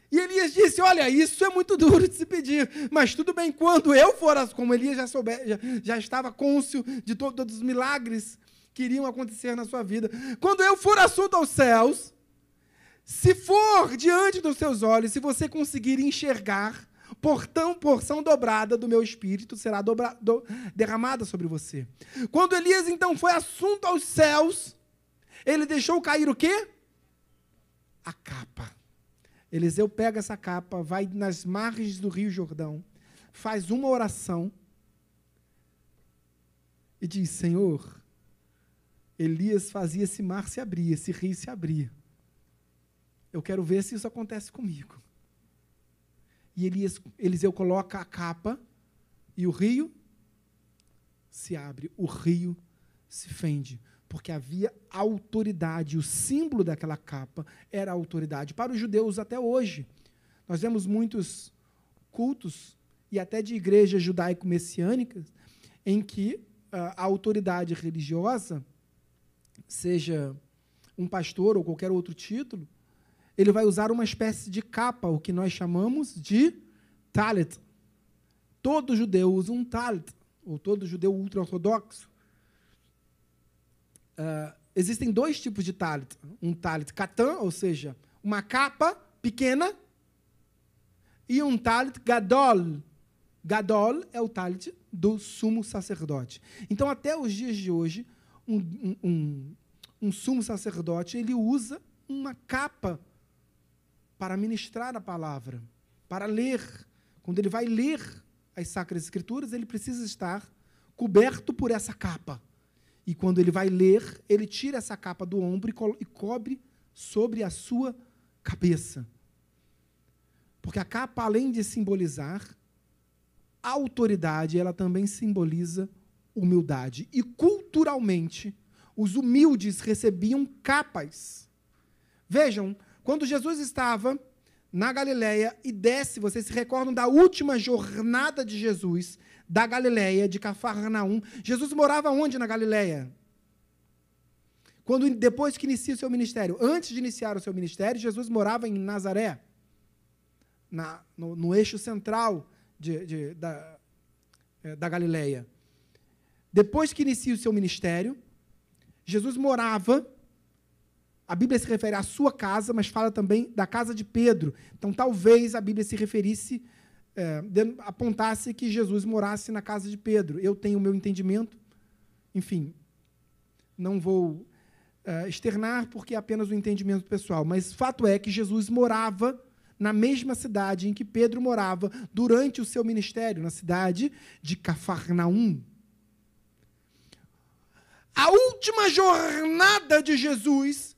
E Elias disse: Olha, isso é muito duro de se pedir, mas tudo bem, quando eu for, como Elias já, souber, já, já estava côncio de to todos os milagres que iriam acontecer na sua vida, quando eu for assunto aos céus, se for diante dos seus olhos, se você conseguir enxergar, portão, porção dobrada do meu espírito será dobra, do, derramada sobre você. Quando Elias então foi assunto aos céus, ele deixou cair o quê? A capa. Eliseu pega essa capa, vai nas margens do Rio Jordão, faz uma oração e diz: Senhor, Elias fazia esse mar se abrir, esse rio se abrir. Eu quero ver se isso acontece comigo. E Elias, Eliseu coloca a capa e o rio se abre, o rio se fende, porque havia autoridade. O símbolo daquela capa era a autoridade. Para os judeus até hoje, nós vemos muitos cultos e até de igrejas judaico-messiânicas em que uh, a autoridade religiosa, seja um pastor ou qualquer outro título, ele vai usar uma espécie de capa, o que nós chamamos de talit. Todo judeu usa um talit, ou todo judeu ultra-ortodoxo. Uh, existem dois tipos de talit. Um talit katan, ou seja, uma capa pequena, e um talit gadol. Gadol é o talit do sumo sacerdote. Então, até os dias de hoje, um, um, um, um sumo sacerdote ele usa uma capa para ministrar a palavra, para ler. Quando ele vai ler as Sacras Escrituras, ele precisa estar coberto por essa capa. E quando ele vai ler, ele tira essa capa do ombro e, co e cobre sobre a sua cabeça. Porque a capa, além de simbolizar a autoridade, ela também simboliza humildade. E culturalmente, os humildes recebiam capas. Vejam, quando Jesus estava na Galileia e desce, vocês se recordam da última jornada de Jesus da Galileia, de Cafarnaum. Jesus morava onde na Galileia? Quando depois que inicia o seu ministério, antes de iniciar o seu ministério, Jesus morava em Nazaré, na, no, no eixo central de, de, da, é, da Galileia. Depois que inicia o seu ministério, Jesus morava a Bíblia se refere à sua casa, mas fala também da casa de Pedro. Então, talvez a Bíblia se referisse, é, apontasse que Jesus morasse na casa de Pedro. Eu tenho o meu entendimento, enfim, não vou uh, externar porque é apenas um entendimento pessoal, mas fato é que Jesus morava na mesma cidade em que Pedro morava durante o seu ministério, na cidade de Cafarnaum. A última jornada de Jesus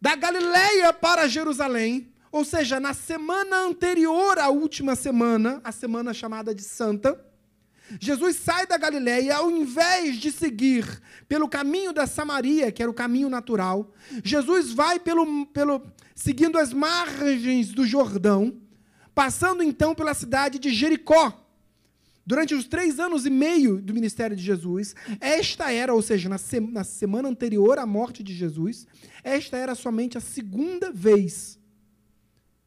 da Galileia para Jerusalém, ou seja, na semana anterior à última semana, a semana chamada de Santa, Jesus sai da Galiléia, ao invés de seguir pelo caminho da Samaria, que era o caminho natural, Jesus vai pelo, pelo seguindo as margens do Jordão, passando então pela cidade de Jericó. Durante os três anos e meio do ministério de Jesus, esta era, ou seja, na, se, na semana anterior à morte de Jesus, esta era somente a segunda vez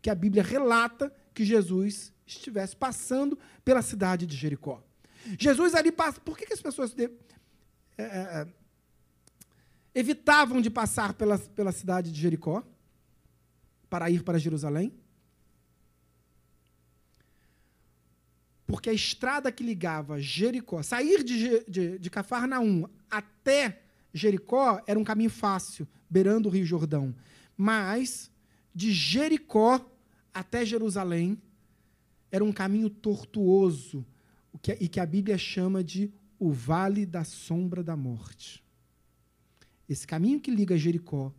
que a Bíblia relata que Jesus estivesse passando pela cidade de Jericó. Jesus ali passa. Por que, que as pessoas de, é, é, é, evitavam de passar pela, pela cidade de Jericó para ir para Jerusalém? Porque a estrada que ligava Jericó, sair de, de, de Cafarnaum até Jericó era um caminho fácil, beirando o Rio Jordão. Mas de Jericó até Jerusalém era um caminho tortuoso, e que a Bíblia chama de o vale da sombra da morte. Esse caminho que liga Jericó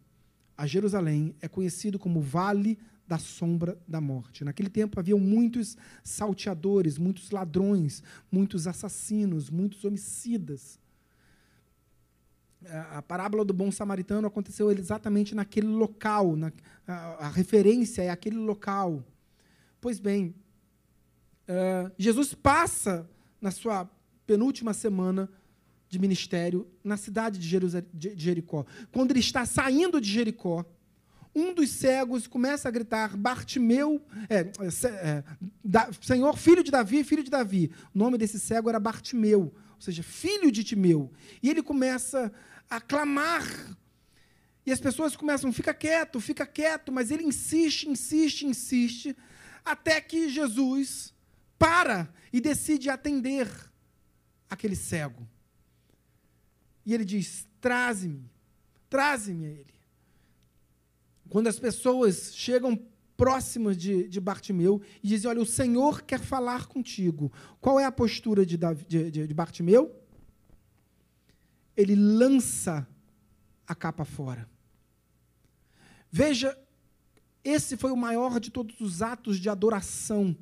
a Jerusalém é conhecido como Vale da Sombra da Morte. Naquele tempo havia muitos salteadores, muitos ladrões, muitos assassinos, muitos homicidas. A parábola do bom samaritano aconteceu exatamente naquele local, na, a, a referência é aquele local. Pois bem, uh, Jesus passa na sua penúltima semana de ministério na cidade de, de Jericó. Quando ele está saindo de Jericó, um dos cegos começa a gritar: Bartimeu, é, é, da, Senhor, filho de Davi, filho de Davi. O nome desse cego era Bartimeu, ou seja, filho de Timeu. E ele começa a clamar. E as pessoas começam: fica quieto, fica quieto, mas ele insiste, insiste, insiste, até que Jesus para e decide atender aquele cego. E ele diz: traze-me, traze-me a ele. Quando as pessoas chegam próximas de, de Bartimeu e dizem: Olha, o Senhor quer falar contigo. Qual é a postura de, de, de, de Bartimeu? Ele lança a capa fora. Veja, esse foi o maior de todos os atos de adoração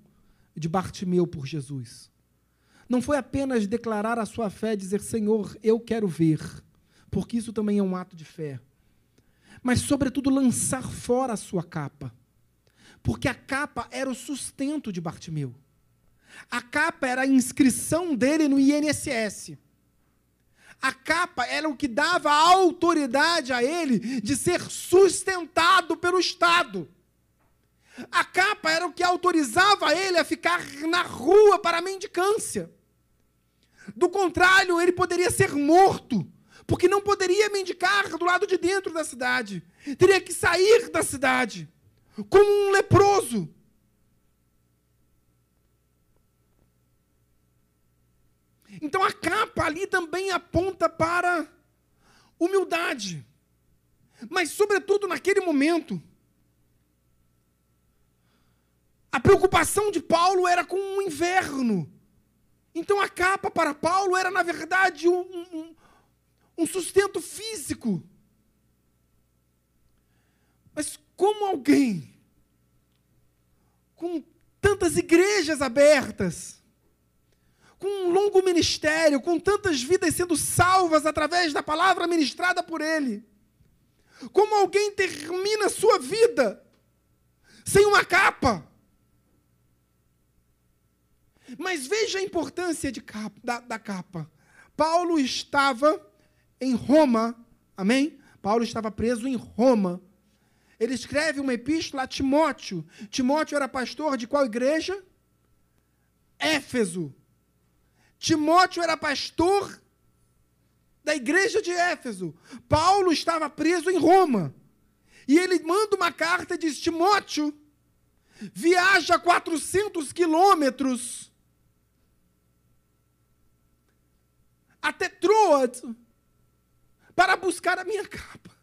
de Bartimeu por Jesus. Não foi apenas declarar a sua fé, dizer, Senhor, eu quero ver, porque isso também é um ato de fé. Mas, sobretudo, lançar fora a sua capa. Porque a capa era o sustento de Bartimeu. A capa era a inscrição dele no INSS. A capa era o que dava a autoridade a ele de ser sustentado pelo Estado. A capa era o que autorizava ele a ficar na rua para a mendicância. Do contrário, ele poderia ser morto, porque não poderia mendicar do lado de dentro da cidade. Teria que sair da cidade, como um leproso. Então a capa ali também aponta para humildade. Mas, sobretudo naquele momento, a preocupação de Paulo era com o inverno. Então a capa para Paulo era, na verdade, um, um, um sustento físico. Mas como alguém com tantas igrejas abertas, com um longo ministério, com tantas vidas sendo salvas através da palavra ministrada por ele, como alguém termina sua vida sem uma capa? Mas veja a importância capa, da, da capa. Paulo estava em Roma, amém? Paulo estava preso em Roma. Ele escreve uma epístola a Timóteo. Timóteo era pastor de qual igreja? Éfeso. Timóteo era pastor da igreja de Éfeso. Paulo estava preso em Roma. E ele manda uma carta e diz: Timóteo, viaja 400 quilômetros até Troad para buscar a minha capa.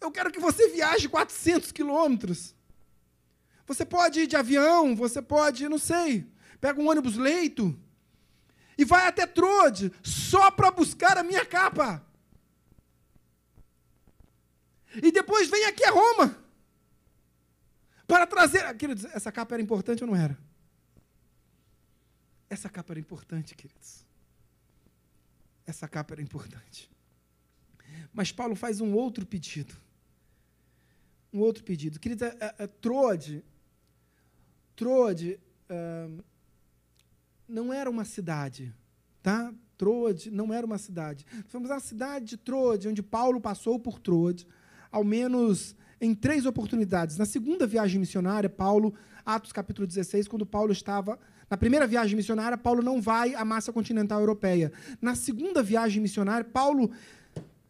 Eu quero que você viaje 400 quilômetros. Você pode ir de avião, você pode, não sei, pega um ônibus leito e vai até Trode só para buscar a minha capa. E depois vem aqui a Roma para trazer. Queridos, essa capa era importante ou não era? Essa capa era importante, queridos. Essa capa era importante. Mas Paulo faz um outro pedido. Um outro pedido. Queridos, a, a, a Trode, Trode uh, não era uma cidade, tá? Trode não era uma cidade. Fomos à cidade de Trode, onde Paulo passou por Trode, ao menos em três oportunidades. Na segunda viagem missionária, Paulo, Atos capítulo 16, quando Paulo estava. Na primeira viagem missionária, Paulo não vai à massa continental europeia. Na segunda viagem missionária, Paulo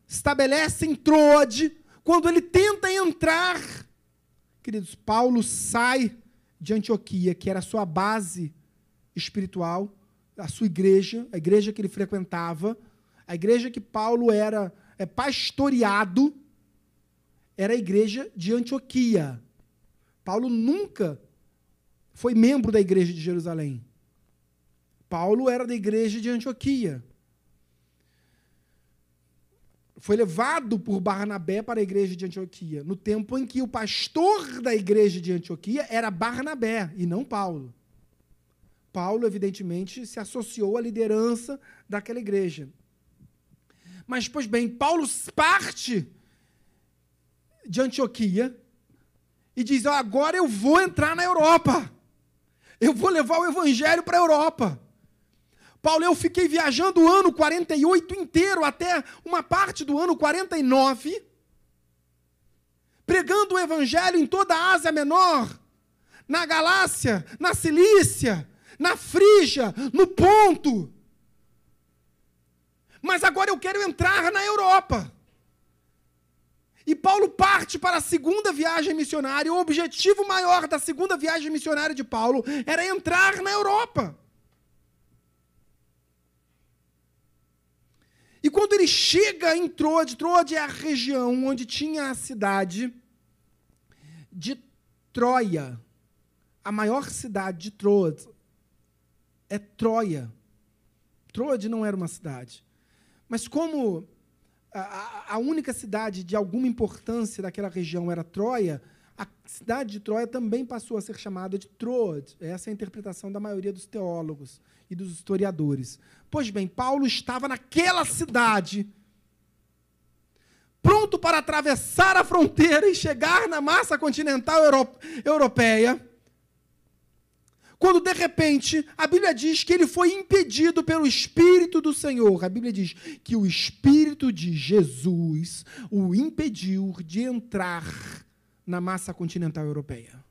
estabelece em Troade, quando ele tenta entrar. Queridos, Paulo sai de Antioquia, que era a sua base espiritual, a sua igreja, a igreja que ele frequentava, a igreja que Paulo era é, pastoreado era a igreja de Antioquia. Paulo nunca foi membro da igreja de Jerusalém. Paulo era da igreja de Antioquia. Foi levado por Barnabé para a igreja de Antioquia, no tempo em que o pastor da igreja de Antioquia era Barnabé e não Paulo. Paulo, evidentemente, se associou à liderança daquela igreja. Mas, pois bem, Paulo parte de Antioquia e diz: oh, agora eu vou entrar na Europa. Eu vou levar o evangelho para a Europa. Paulo, eu fiquei viajando o ano 48 inteiro, até uma parte do ano 49, pregando o evangelho em toda a Ásia Menor, na Galácia, na Cilícia, na Frígia, no Ponto. Mas agora eu quero entrar na Europa. E Paulo parte para a segunda viagem missionária. O objetivo maior da segunda viagem missionária de Paulo era entrar na Europa. E quando ele chega em Troade, Troade é a região onde tinha a cidade de Troia. A maior cidade de Troade é Troia. Troade não era uma cidade. Mas como a, a única cidade de alguma importância daquela região era Troia, a cidade de Troia também passou a ser chamada de Troad. Essa é a interpretação da maioria dos teólogos e dos historiadores. Pois bem, Paulo estava naquela cidade, pronto para atravessar a fronteira e chegar na massa continental europeia quando de repente a Bíblia diz que ele foi impedido pelo Espírito do Senhor. A Bíblia diz que o Espírito de Jesus o impediu de entrar na massa continental europeia.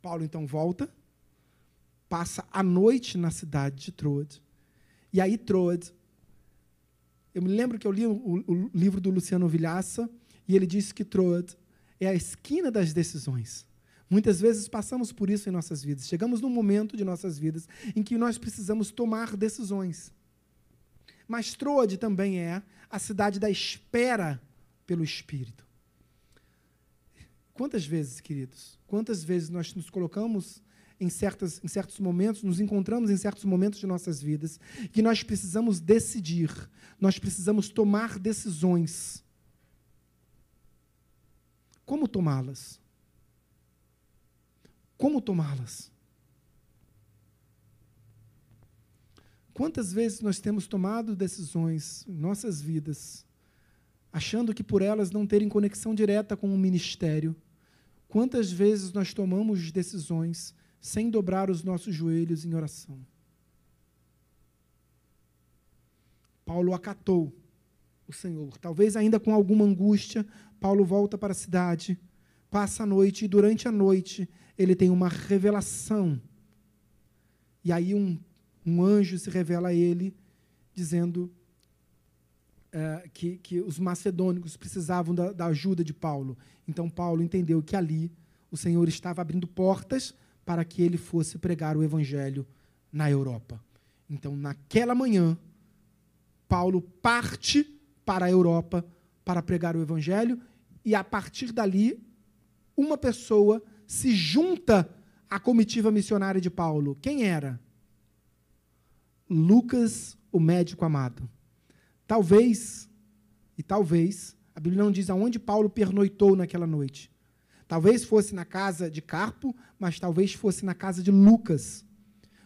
Paulo então volta, passa a noite na cidade de Troade. E aí Troade, eu me lembro que eu li o, o livro do Luciano Vilhaça e ele disse que Troade é a esquina das decisões. Muitas vezes passamos por isso em nossas vidas. Chegamos num momento de nossas vidas em que nós precisamos tomar decisões. Mas Troade também é a cidade da espera pelo Espírito. Quantas vezes, queridos, quantas vezes nós nos colocamos em, certas, em certos momentos, nos encontramos em certos momentos de nossas vidas, que nós precisamos decidir, nós precisamos tomar decisões. Como tomá-las? Como tomá-las. Quantas vezes nós temos tomado decisões em nossas vidas, achando que por elas não terem conexão direta com o ministério? Quantas vezes nós tomamos decisões sem dobrar os nossos joelhos em oração? Paulo acatou o Senhor. Talvez ainda com alguma angústia, Paulo volta para a cidade, passa a noite e durante a noite ele tem uma revelação. E aí um, um anjo se revela a ele, dizendo é, que, que os macedônicos precisavam da, da ajuda de Paulo. Então Paulo entendeu que ali o Senhor estava abrindo portas para que ele fosse pregar o evangelho na Europa. Então, naquela manhã, Paulo parte para a Europa para pregar o evangelho, e a partir dali, uma pessoa se junta à comitiva missionária de Paulo. Quem era? Lucas, o médico amado. Talvez, e talvez, a Bíblia não diz aonde Paulo pernoitou naquela noite. Talvez fosse na casa de Carpo, mas talvez fosse na casa de Lucas.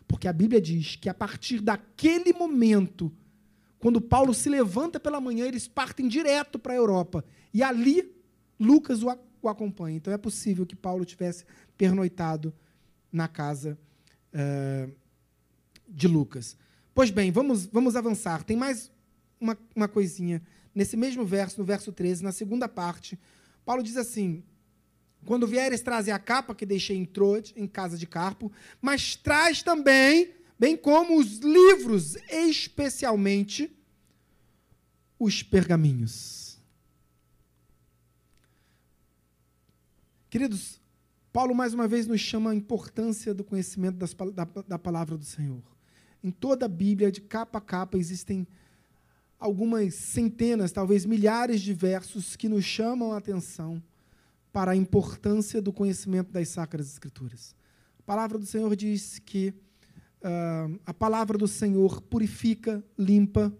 Porque a Bíblia diz que a partir daquele momento, quando Paulo se levanta pela manhã, eles partem direto para a Europa. E ali, Lucas o, o, acompanha. Então é possível que Paulo tivesse pernoitado na casa uh, de Lucas. Pois bem, vamos, vamos avançar. Tem mais uma, uma coisinha. Nesse mesmo verso, no verso 13, na segunda parte, Paulo diz assim: Quando vieres trazer a capa que deixei em Troade, em casa de Carpo, mas traz também, bem como os livros, especialmente os pergaminhos. Queridos, Paulo mais uma vez nos chama a importância do conhecimento das, da, da palavra do Senhor. Em toda a Bíblia, de capa a capa, existem algumas centenas, talvez milhares de versos que nos chamam a atenção para a importância do conhecimento das Sacras Escrituras. A palavra do Senhor diz que uh, a palavra do Senhor purifica, limpa.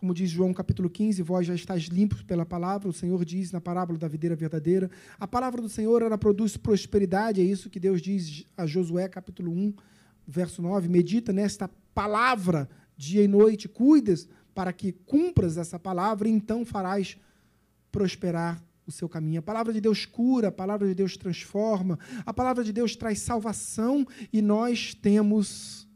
Como diz João capítulo 15, vós já estáis limpos pela palavra, o Senhor diz na parábola da videira verdadeira. A palavra do Senhor, ela produz prosperidade, é isso que Deus diz a Josué capítulo 1, verso 9. Medita nesta palavra dia e noite, cuidas para que cumpras essa palavra, e então farás prosperar o seu caminho. A palavra de Deus cura, a palavra de Deus transforma, a palavra de Deus traz salvação e nós temos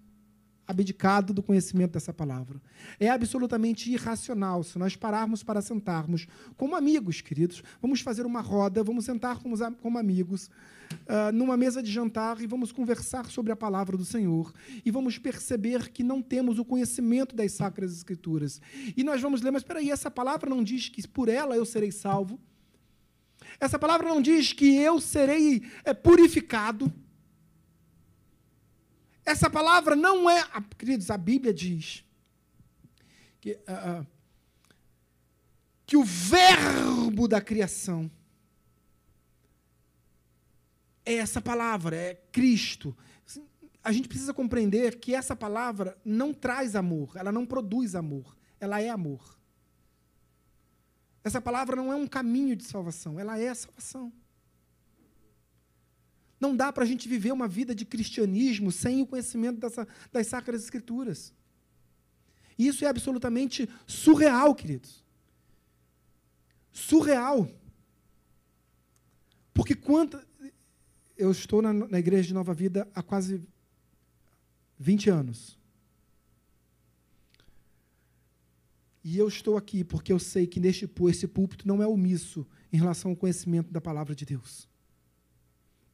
abdicado do conhecimento dessa palavra. É absolutamente irracional se nós pararmos para sentarmos como amigos, queridos. Vamos fazer uma roda, vamos sentar como, como amigos uh, numa mesa de jantar e vamos conversar sobre a palavra do Senhor. E vamos perceber que não temos o conhecimento das Sacras Escrituras. E nós vamos ler, mas espera aí, essa palavra não diz que por ela eu serei salvo. Essa palavra não diz que eu serei é, purificado. Essa palavra não é. Queridos, a Bíblia diz que, uh, que o verbo da criação é essa palavra, é Cristo. A gente precisa compreender que essa palavra não traz amor, ela não produz amor, ela é amor. Essa palavra não é um caminho de salvação, ela é salvação. Não dá para a gente viver uma vida de cristianismo sem o conhecimento dessa, das Sacras Escrituras. E isso é absolutamente surreal, queridos. Surreal. Porque quanta. Eu estou na, na igreja de Nova Vida há quase 20 anos. E eu estou aqui porque eu sei que neste esse púlpito não é omisso em relação ao conhecimento da palavra de Deus.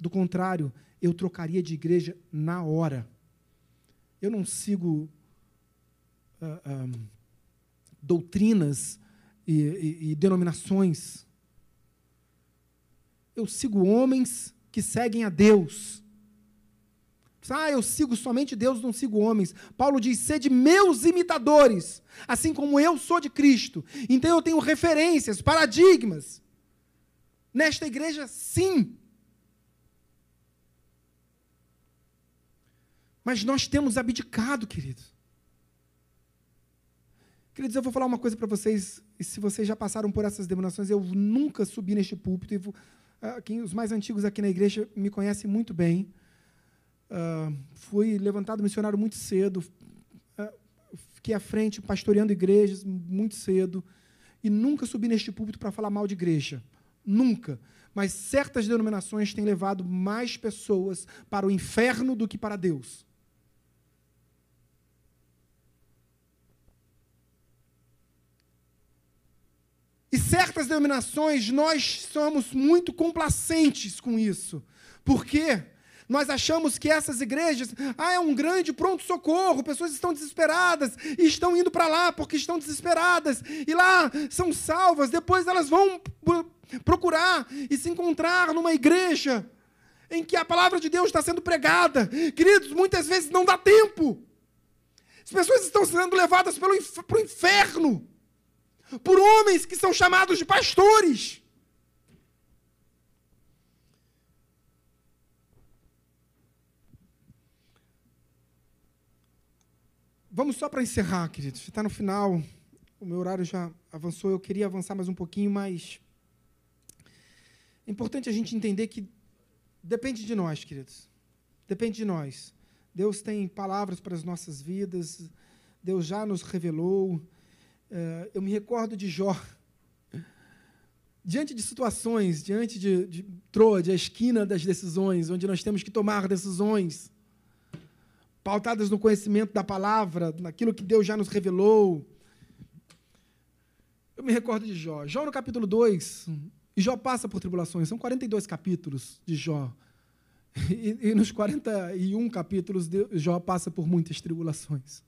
Do contrário, eu trocaria de igreja na hora. Eu não sigo uh, doutrinas e, e, e denominações. Eu sigo homens que seguem a Deus. Ah, eu sigo somente Deus, não sigo homens. Paulo diz: sede meus imitadores, assim como eu sou de Cristo. Então eu tenho referências, paradigmas. Nesta igreja, sim. Mas nós temos abdicado, queridos. Queridos, eu vou falar uma coisa para vocês, e se vocês já passaram por essas denominações, eu nunca subi neste púlpito, e vou, uh, quem, os mais antigos aqui na igreja me conhecem muito bem. Uh, fui levantado missionário muito cedo, uh, fiquei à frente pastoreando igrejas muito cedo, e nunca subi neste púlpito para falar mal de igreja. Nunca. Mas certas denominações têm levado mais pessoas para o inferno do que para Deus. E certas denominações, nós somos muito complacentes com isso. Por quê? Nós achamos que essas igrejas, ah, é um grande pronto-socorro, pessoas estão desesperadas e estão indo para lá porque estão desesperadas, e lá são salvas, depois elas vão procurar e se encontrar numa igreja em que a palavra de Deus está sendo pregada. Queridos, muitas vezes não dá tempo. As pessoas estão sendo levadas pelo, para o inferno por homens que são chamados de pastores. Vamos só para encerrar, queridos. Está no final. O meu horário já avançou. Eu queria avançar mais um pouquinho, mas é importante a gente entender que depende de nós, queridos. Depende de nós. Deus tem palavras para as nossas vidas. Deus já nos revelou. Eh, eu me recordo de Jó. Diante de situações, diante de, de Troade, a esquina das decisões, onde nós temos que tomar decisões pautadas no conhecimento da palavra, naquilo que Deus já nos revelou. Eu me recordo de Jó. Jó no capítulo 2, e Jó passa por tribulações, são 42 capítulos de Jó. E, e nos 41 capítulos, Jó passa por muitas tribulações.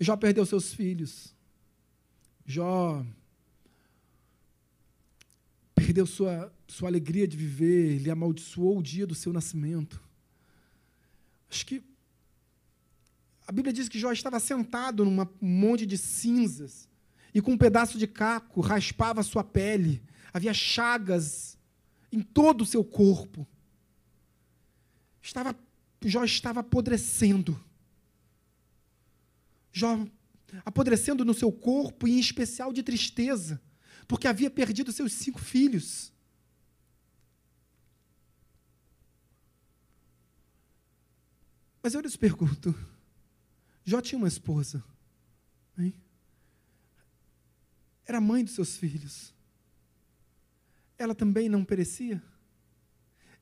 Jó perdeu seus filhos. Jó perdeu sua, sua alegria de viver, ele amaldiçoou o dia do seu nascimento. Acho que a Bíblia diz que Jó estava sentado num monte de cinzas e com um pedaço de caco raspava sua pele. Havia chagas em todo o seu corpo. Estava, Jó estava apodrecendo. Jó apodrecendo no seu corpo e em especial de tristeza, porque havia perdido seus cinco filhos. Mas eu lhes pergunto: Jó tinha uma esposa, hein? era mãe dos seus filhos. Ela também não perecia?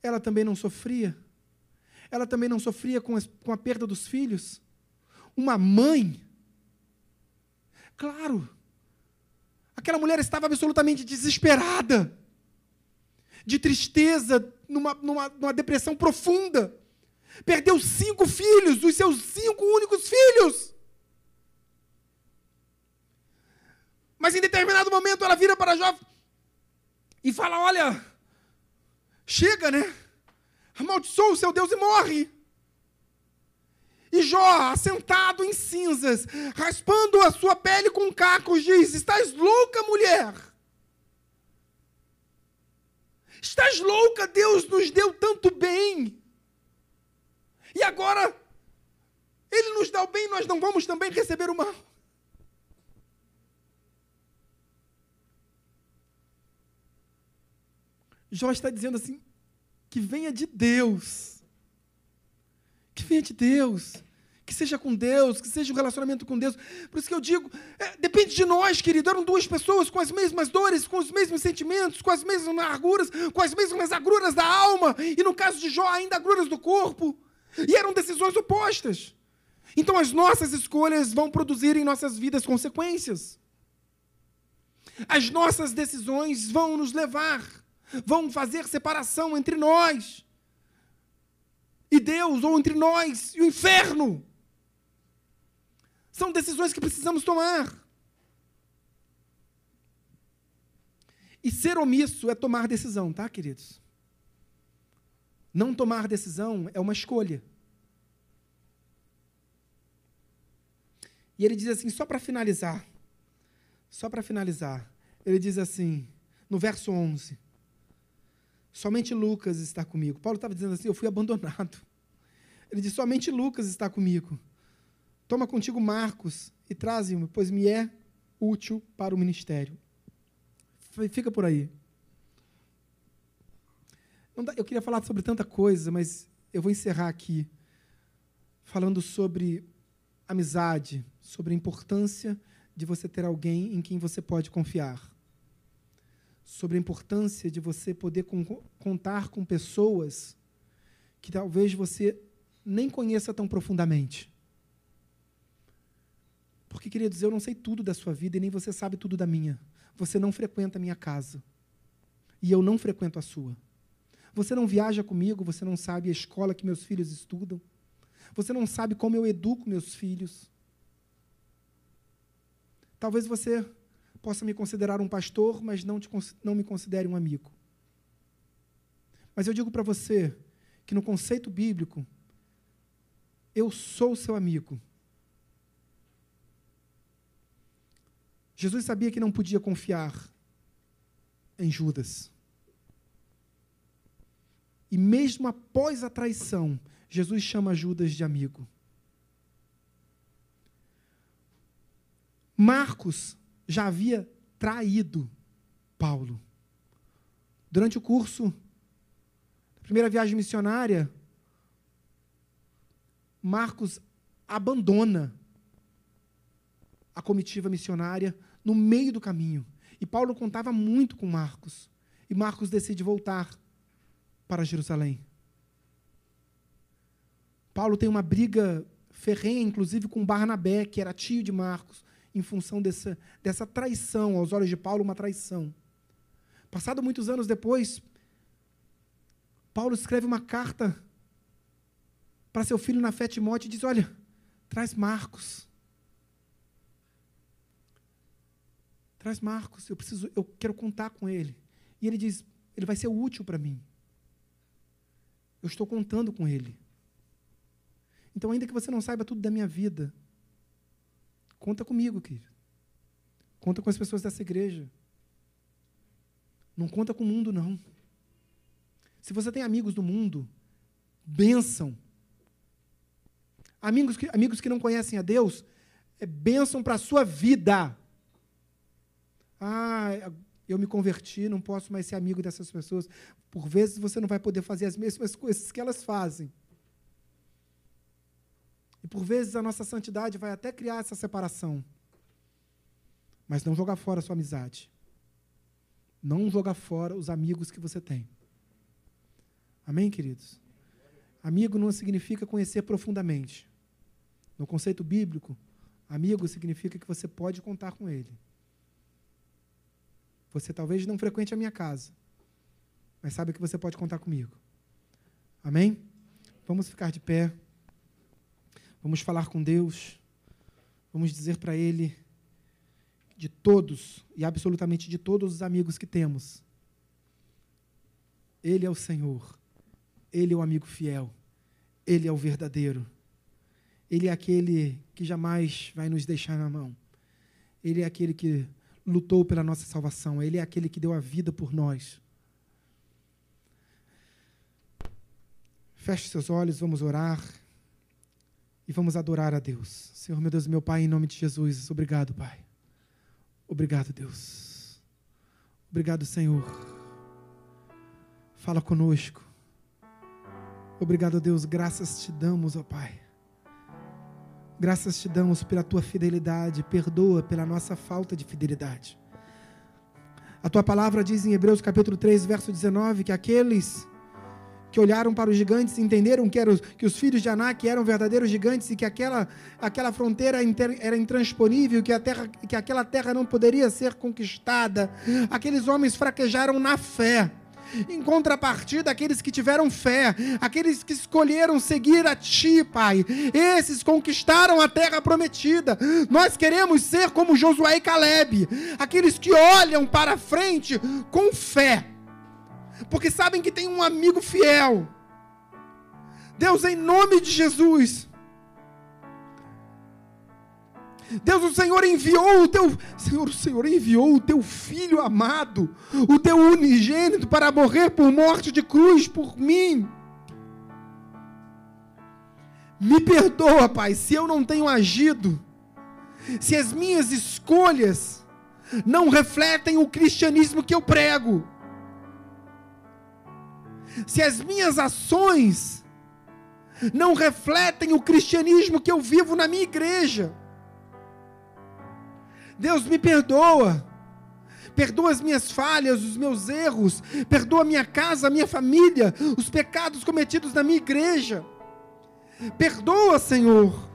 Ela também não sofria? Ela também não sofria com, com a perda dos filhos? Uma mãe? Claro, aquela mulher estava absolutamente desesperada, de tristeza, numa, numa, numa depressão profunda. Perdeu cinco filhos, os seus cinco únicos filhos. Mas em determinado momento ela vira para Jó e fala: Olha, chega, né? Amaldiçoa o seu Deus e morre. E Jó, assentado em cinzas, raspando a sua pele com cacos, diz: Estás louca, mulher? Estás louca? Deus nos deu tanto bem. E agora, Ele nos dá o bem, nós não vamos também receber o mal. Jó está dizendo assim: que venha de Deus. Que venha de Deus. Que seja com Deus, que seja um relacionamento com Deus. Por isso que eu digo, é, depende de nós, querido. Eram duas pessoas com as mesmas dores, com os mesmos sentimentos, com as mesmas amarguras, com as mesmas agruras da alma. E no caso de Jó, ainda agruras do corpo. E eram decisões opostas. Então as nossas escolhas vão produzir em nossas vidas consequências. As nossas decisões vão nos levar, vão fazer separação entre nós e Deus, ou entre nós e o inferno. São decisões que precisamos tomar. E ser omisso é tomar decisão, tá, queridos? Não tomar decisão é uma escolha. E ele diz assim, só para finalizar, só para finalizar, ele diz assim, no verso 11: Somente Lucas está comigo. Paulo estava dizendo assim: Eu fui abandonado. Ele diz: Somente Lucas está comigo. Toma contigo Marcos e traze-me, pois me é útil para o ministério. Fica por aí. Dá, eu queria falar sobre tanta coisa, mas eu vou encerrar aqui falando sobre amizade, sobre a importância de você ter alguém em quem você pode confiar. Sobre a importância de você poder contar com pessoas que talvez você nem conheça tão profundamente. Porque, queridos, eu não sei tudo da sua vida e nem você sabe tudo da minha. Você não frequenta a minha casa. E eu não frequento a sua. Você não viaja comigo, você não sabe a escola que meus filhos estudam. Você não sabe como eu educo meus filhos. Talvez você possa me considerar um pastor, mas não, te, não me considere um amigo. Mas eu digo para você que no conceito bíblico, eu sou seu amigo. Jesus sabia que não podia confiar em Judas. E mesmo após a traição, Jesus chama Judas de amigo. Marcos já havia traído Paulo. Durante o curso da primeira viagem missionária, Marcos abandona a comitiva missionária no meio do caminho. E Paulo contava muito com Marcos. E Marcos decide voltar para Jerusalém. Paulo tem uma briga ferrenha, inclusive, com Barnabé, que era tio de Marcos, em função dessa, dessa traição, aos olhos de Paulo, uma traição. Passado muitos anos depois, Paulo escreve uma carta para seu filho na fé Timóteo e diz: Olha, traz Marcos. Traz Marcos, eu preciso, eu quero contar com ele. E ele diz: ele vai ser útil para mim. Eu estou contando com ele. Então, ainda que você não saiba tudo da minha vida, Conta comigo, querido. Conta com as pessoas dessa igreja. Não conta com o mundo, não. Se você tem amigos do mundo, bênção. Amigos que, amigos que não conhecem a Deus, é para a sua vida. Ah, eu me converti, não posso mais ser amigo dessas pessoas. Por vezes você não vai poder fazer as mesmas coisas que elas fazem. E por vezes a nossa santidade vai até criar essa separação. Mas não jogar fora a sua amizade. Não jogar fora os amigos que você tem. Amém, queridos? Amigo não significa conhecer profundamente. No conceito bíblico, amigo significa que você pode contar com ele. Você talvez não frequente a minha casa, mas sabe que você pode contar comigo. Amém? Vamos ficar de pé. Vamos falar com Deus. Vamos dizer para Ele, de todos e absolutamente de todos os amigos que temos, Ele é o Senhor. Ele é o amigo fiel. Ele é o verdadeiro. Ele é aquele que jamais vai nos deixar na mão. Ele é aquele que lutou pela nossa salvação. Ele é aquele que deu a vida por nós. Feche seus olhos, vamos orar e vamos adorar a Deus. Senhor, meu Deus, meu Pai, em nome de Jesus, obrigado, Pai. Obrigado, Deus. Obrigado, Senhor. Fala conosco. Obrigado, Deus. Graças te damos, ó Pai. Graças te damos pela tua fidelidade. Perdoa pela nossa falta de fidelidade. A tua palavra diz em Hebreus capítulo 3, verso 19, que aqueles que olharam para os gigantes e entenderam que, eram, que os filhos de Anak eram verdadeiros gigantes e que aquela, aquela fronteira era intransponível, que, a terra, que aquela terra não poderia ser conquistada. Aqueles homens fraquejaram na fé. Em contrapartida, aqueles que tiveram fé, aqueles que escolheram seguir a Ti, Pai, esses conquistaram a terra prometida. Nós queremos ser como Josué e Caleb, aqueles que olham para frente com fé porque sabem que tem um amigo fiel. Deus, em nome de Jesus. Deus, o Senhor enviou o teu Senhor, o Senhor enviou o teu filho amado, o teu unigênito para morrer por morte de cruz por mim. Me perdoa, Pai, se eu não tenho agido, se as minhas escolhas não refletem o cristianismo que eu prego se as minhas ações não refletem o cristianismo que eu vivo na minha igreja. Deus me perdoa. Perdoa as minhas falhas, os meus erros. Perdoa a minha casa, a minha família, os pecados cometidos na minha igreja. Perdoa, Senhor.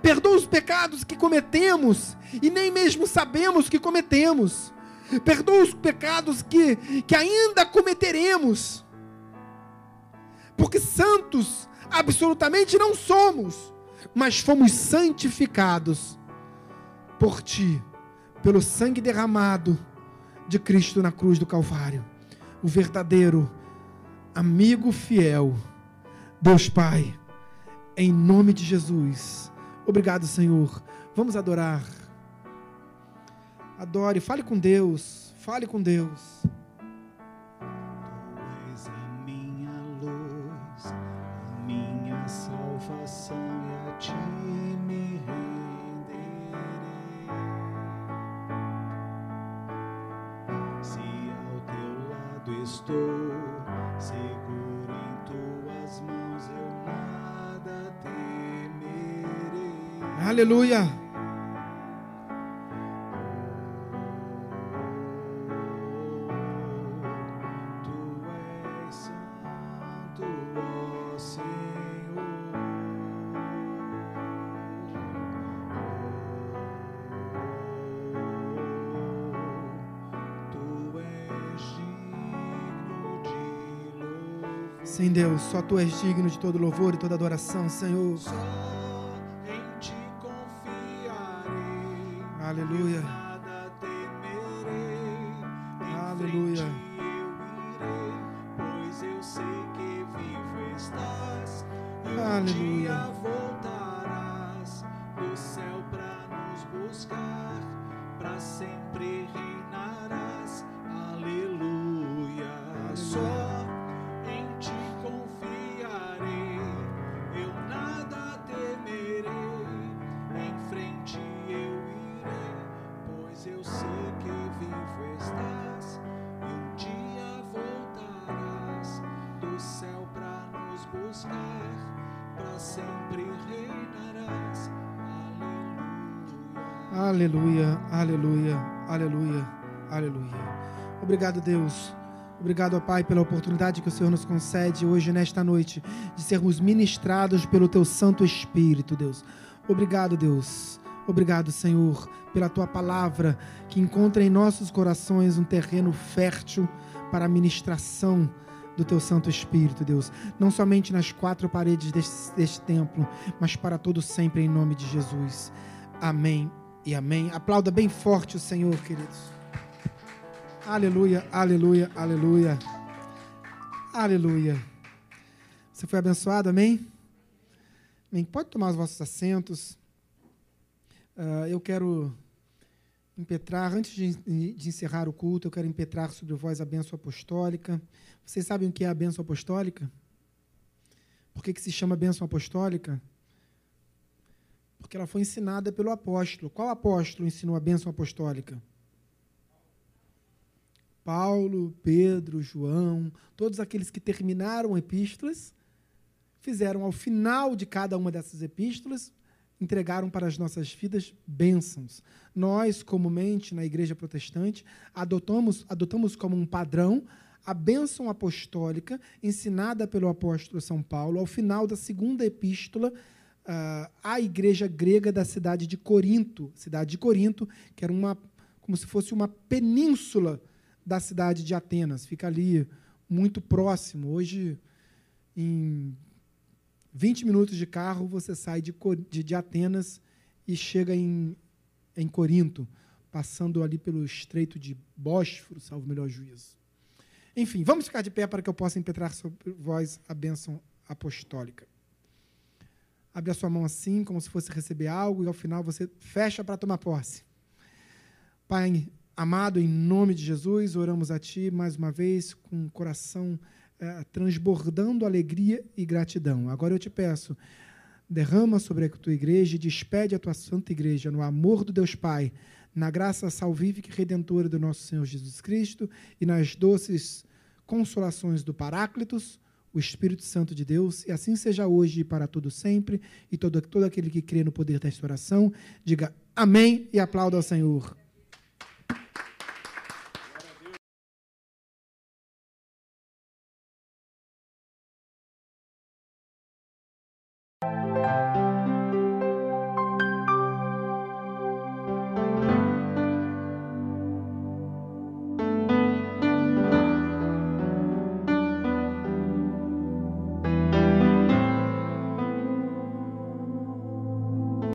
Perdoa os pecados que cometemos e nem mesmo sabemos que cometemos. Perdoa os pecados que, que ainda cometeremos porque santos absolutamente não somos, mas fomos santificados por ti, pelo sangue derramado de Cristo na cruz do Calvário. O verdadeiro amigo fiel, Deus Pai, em nome de Jesus. Obrigado, Senhor. Vamos adorar. Adore, fale com Deus. Fale com Deus. Estou, seguro em tuas mãos, eu nada temerei. Aleluia. Deus, só tu és digno de todo louvor e toda adoração, Senhor. Que vivo estás. E um dia voltarás do céu pra nos buscar, pra sempre reinarás. Aleluia. Aleluia, aleluia, aleluia, aleluia. Obrigado, Deus. Obrigado, Pai, pela oportunidade que o Senhor nos concede hoje, nesta noite, de sermos ministrados pelo Teu Santo Espírito, Deus. Obrigado, Deus. Obrigado, Senhor, pela Tua palavra que encontra em nossos corações um terreno fértil para a ministração do Teu Santo Espírito, Deus. Não somente nas quatro paredes deste, deste templo, mas para todo sempre, em nome de Jesus. Amém e amém. Aplauda bem forte o Senhor, queridos. Aleluia, aleluia, aleluia. Aleluia. Você foi abençoado, amém? Amém. Pode tomar os vossos assentos. Ah, eu quero impetrar, antes de, de encerrar o culto, eu quero impetrar sobre vós a bênção apostólica. Vocês sabem o que é a bênção apostólica? Por que, que se chama bênção apostólica? Porque ela foi ensinada pelo apóstolo. Qual apóstolo ensinou a bênção apostólica? Paulo, Pedro, João, todos aqueles que terminaram epístolas, fizeram ao final de cada uma dessas epístolas, entregaram para as nossas vidas bênçãos. Nós, comumente, na igreja protestante, adotamos, adotamos como um padrão a bênção apostólica ensinada pelo apóstolo São Paulo ao final da segunda epístola ah, à igreja grega da cidade de Corinto, cidade de Corinto, que era uma como se fosse uma península da cidade de Atenas, fica ali muito próximo. Hoje, em 20 minutos de carro, você sai de, de Atenas e chega em, em Corinto, passando ali pelo estreito de Bósforo, salvo o melhor juízo. Enfim, vamos ficar de pé para que eu possa impetrar sobre vós a bênção apostólica. Abre a sua mão assim, como se fosse receber algo, e ao final você fecha para tomar posse. Pai amado, em nome de Jesus, oramos a Ti mais uma vez com o coração eh, transbordando alegria e gratidão. Agora eu te peço, derrama sobre a Tua igreja e despede a Tua santa igreja no amor do Deus Pai, na graça salvífica e redentora do nosso Senhor Jesus Cristo e nas doces consolações do Paráclitos, o Espírito Santo de Deus, e assim seja hoje e para todo sempre, e todo, todo aquele que crê no poder desta oração, diga amém e aplauda ao Senhor.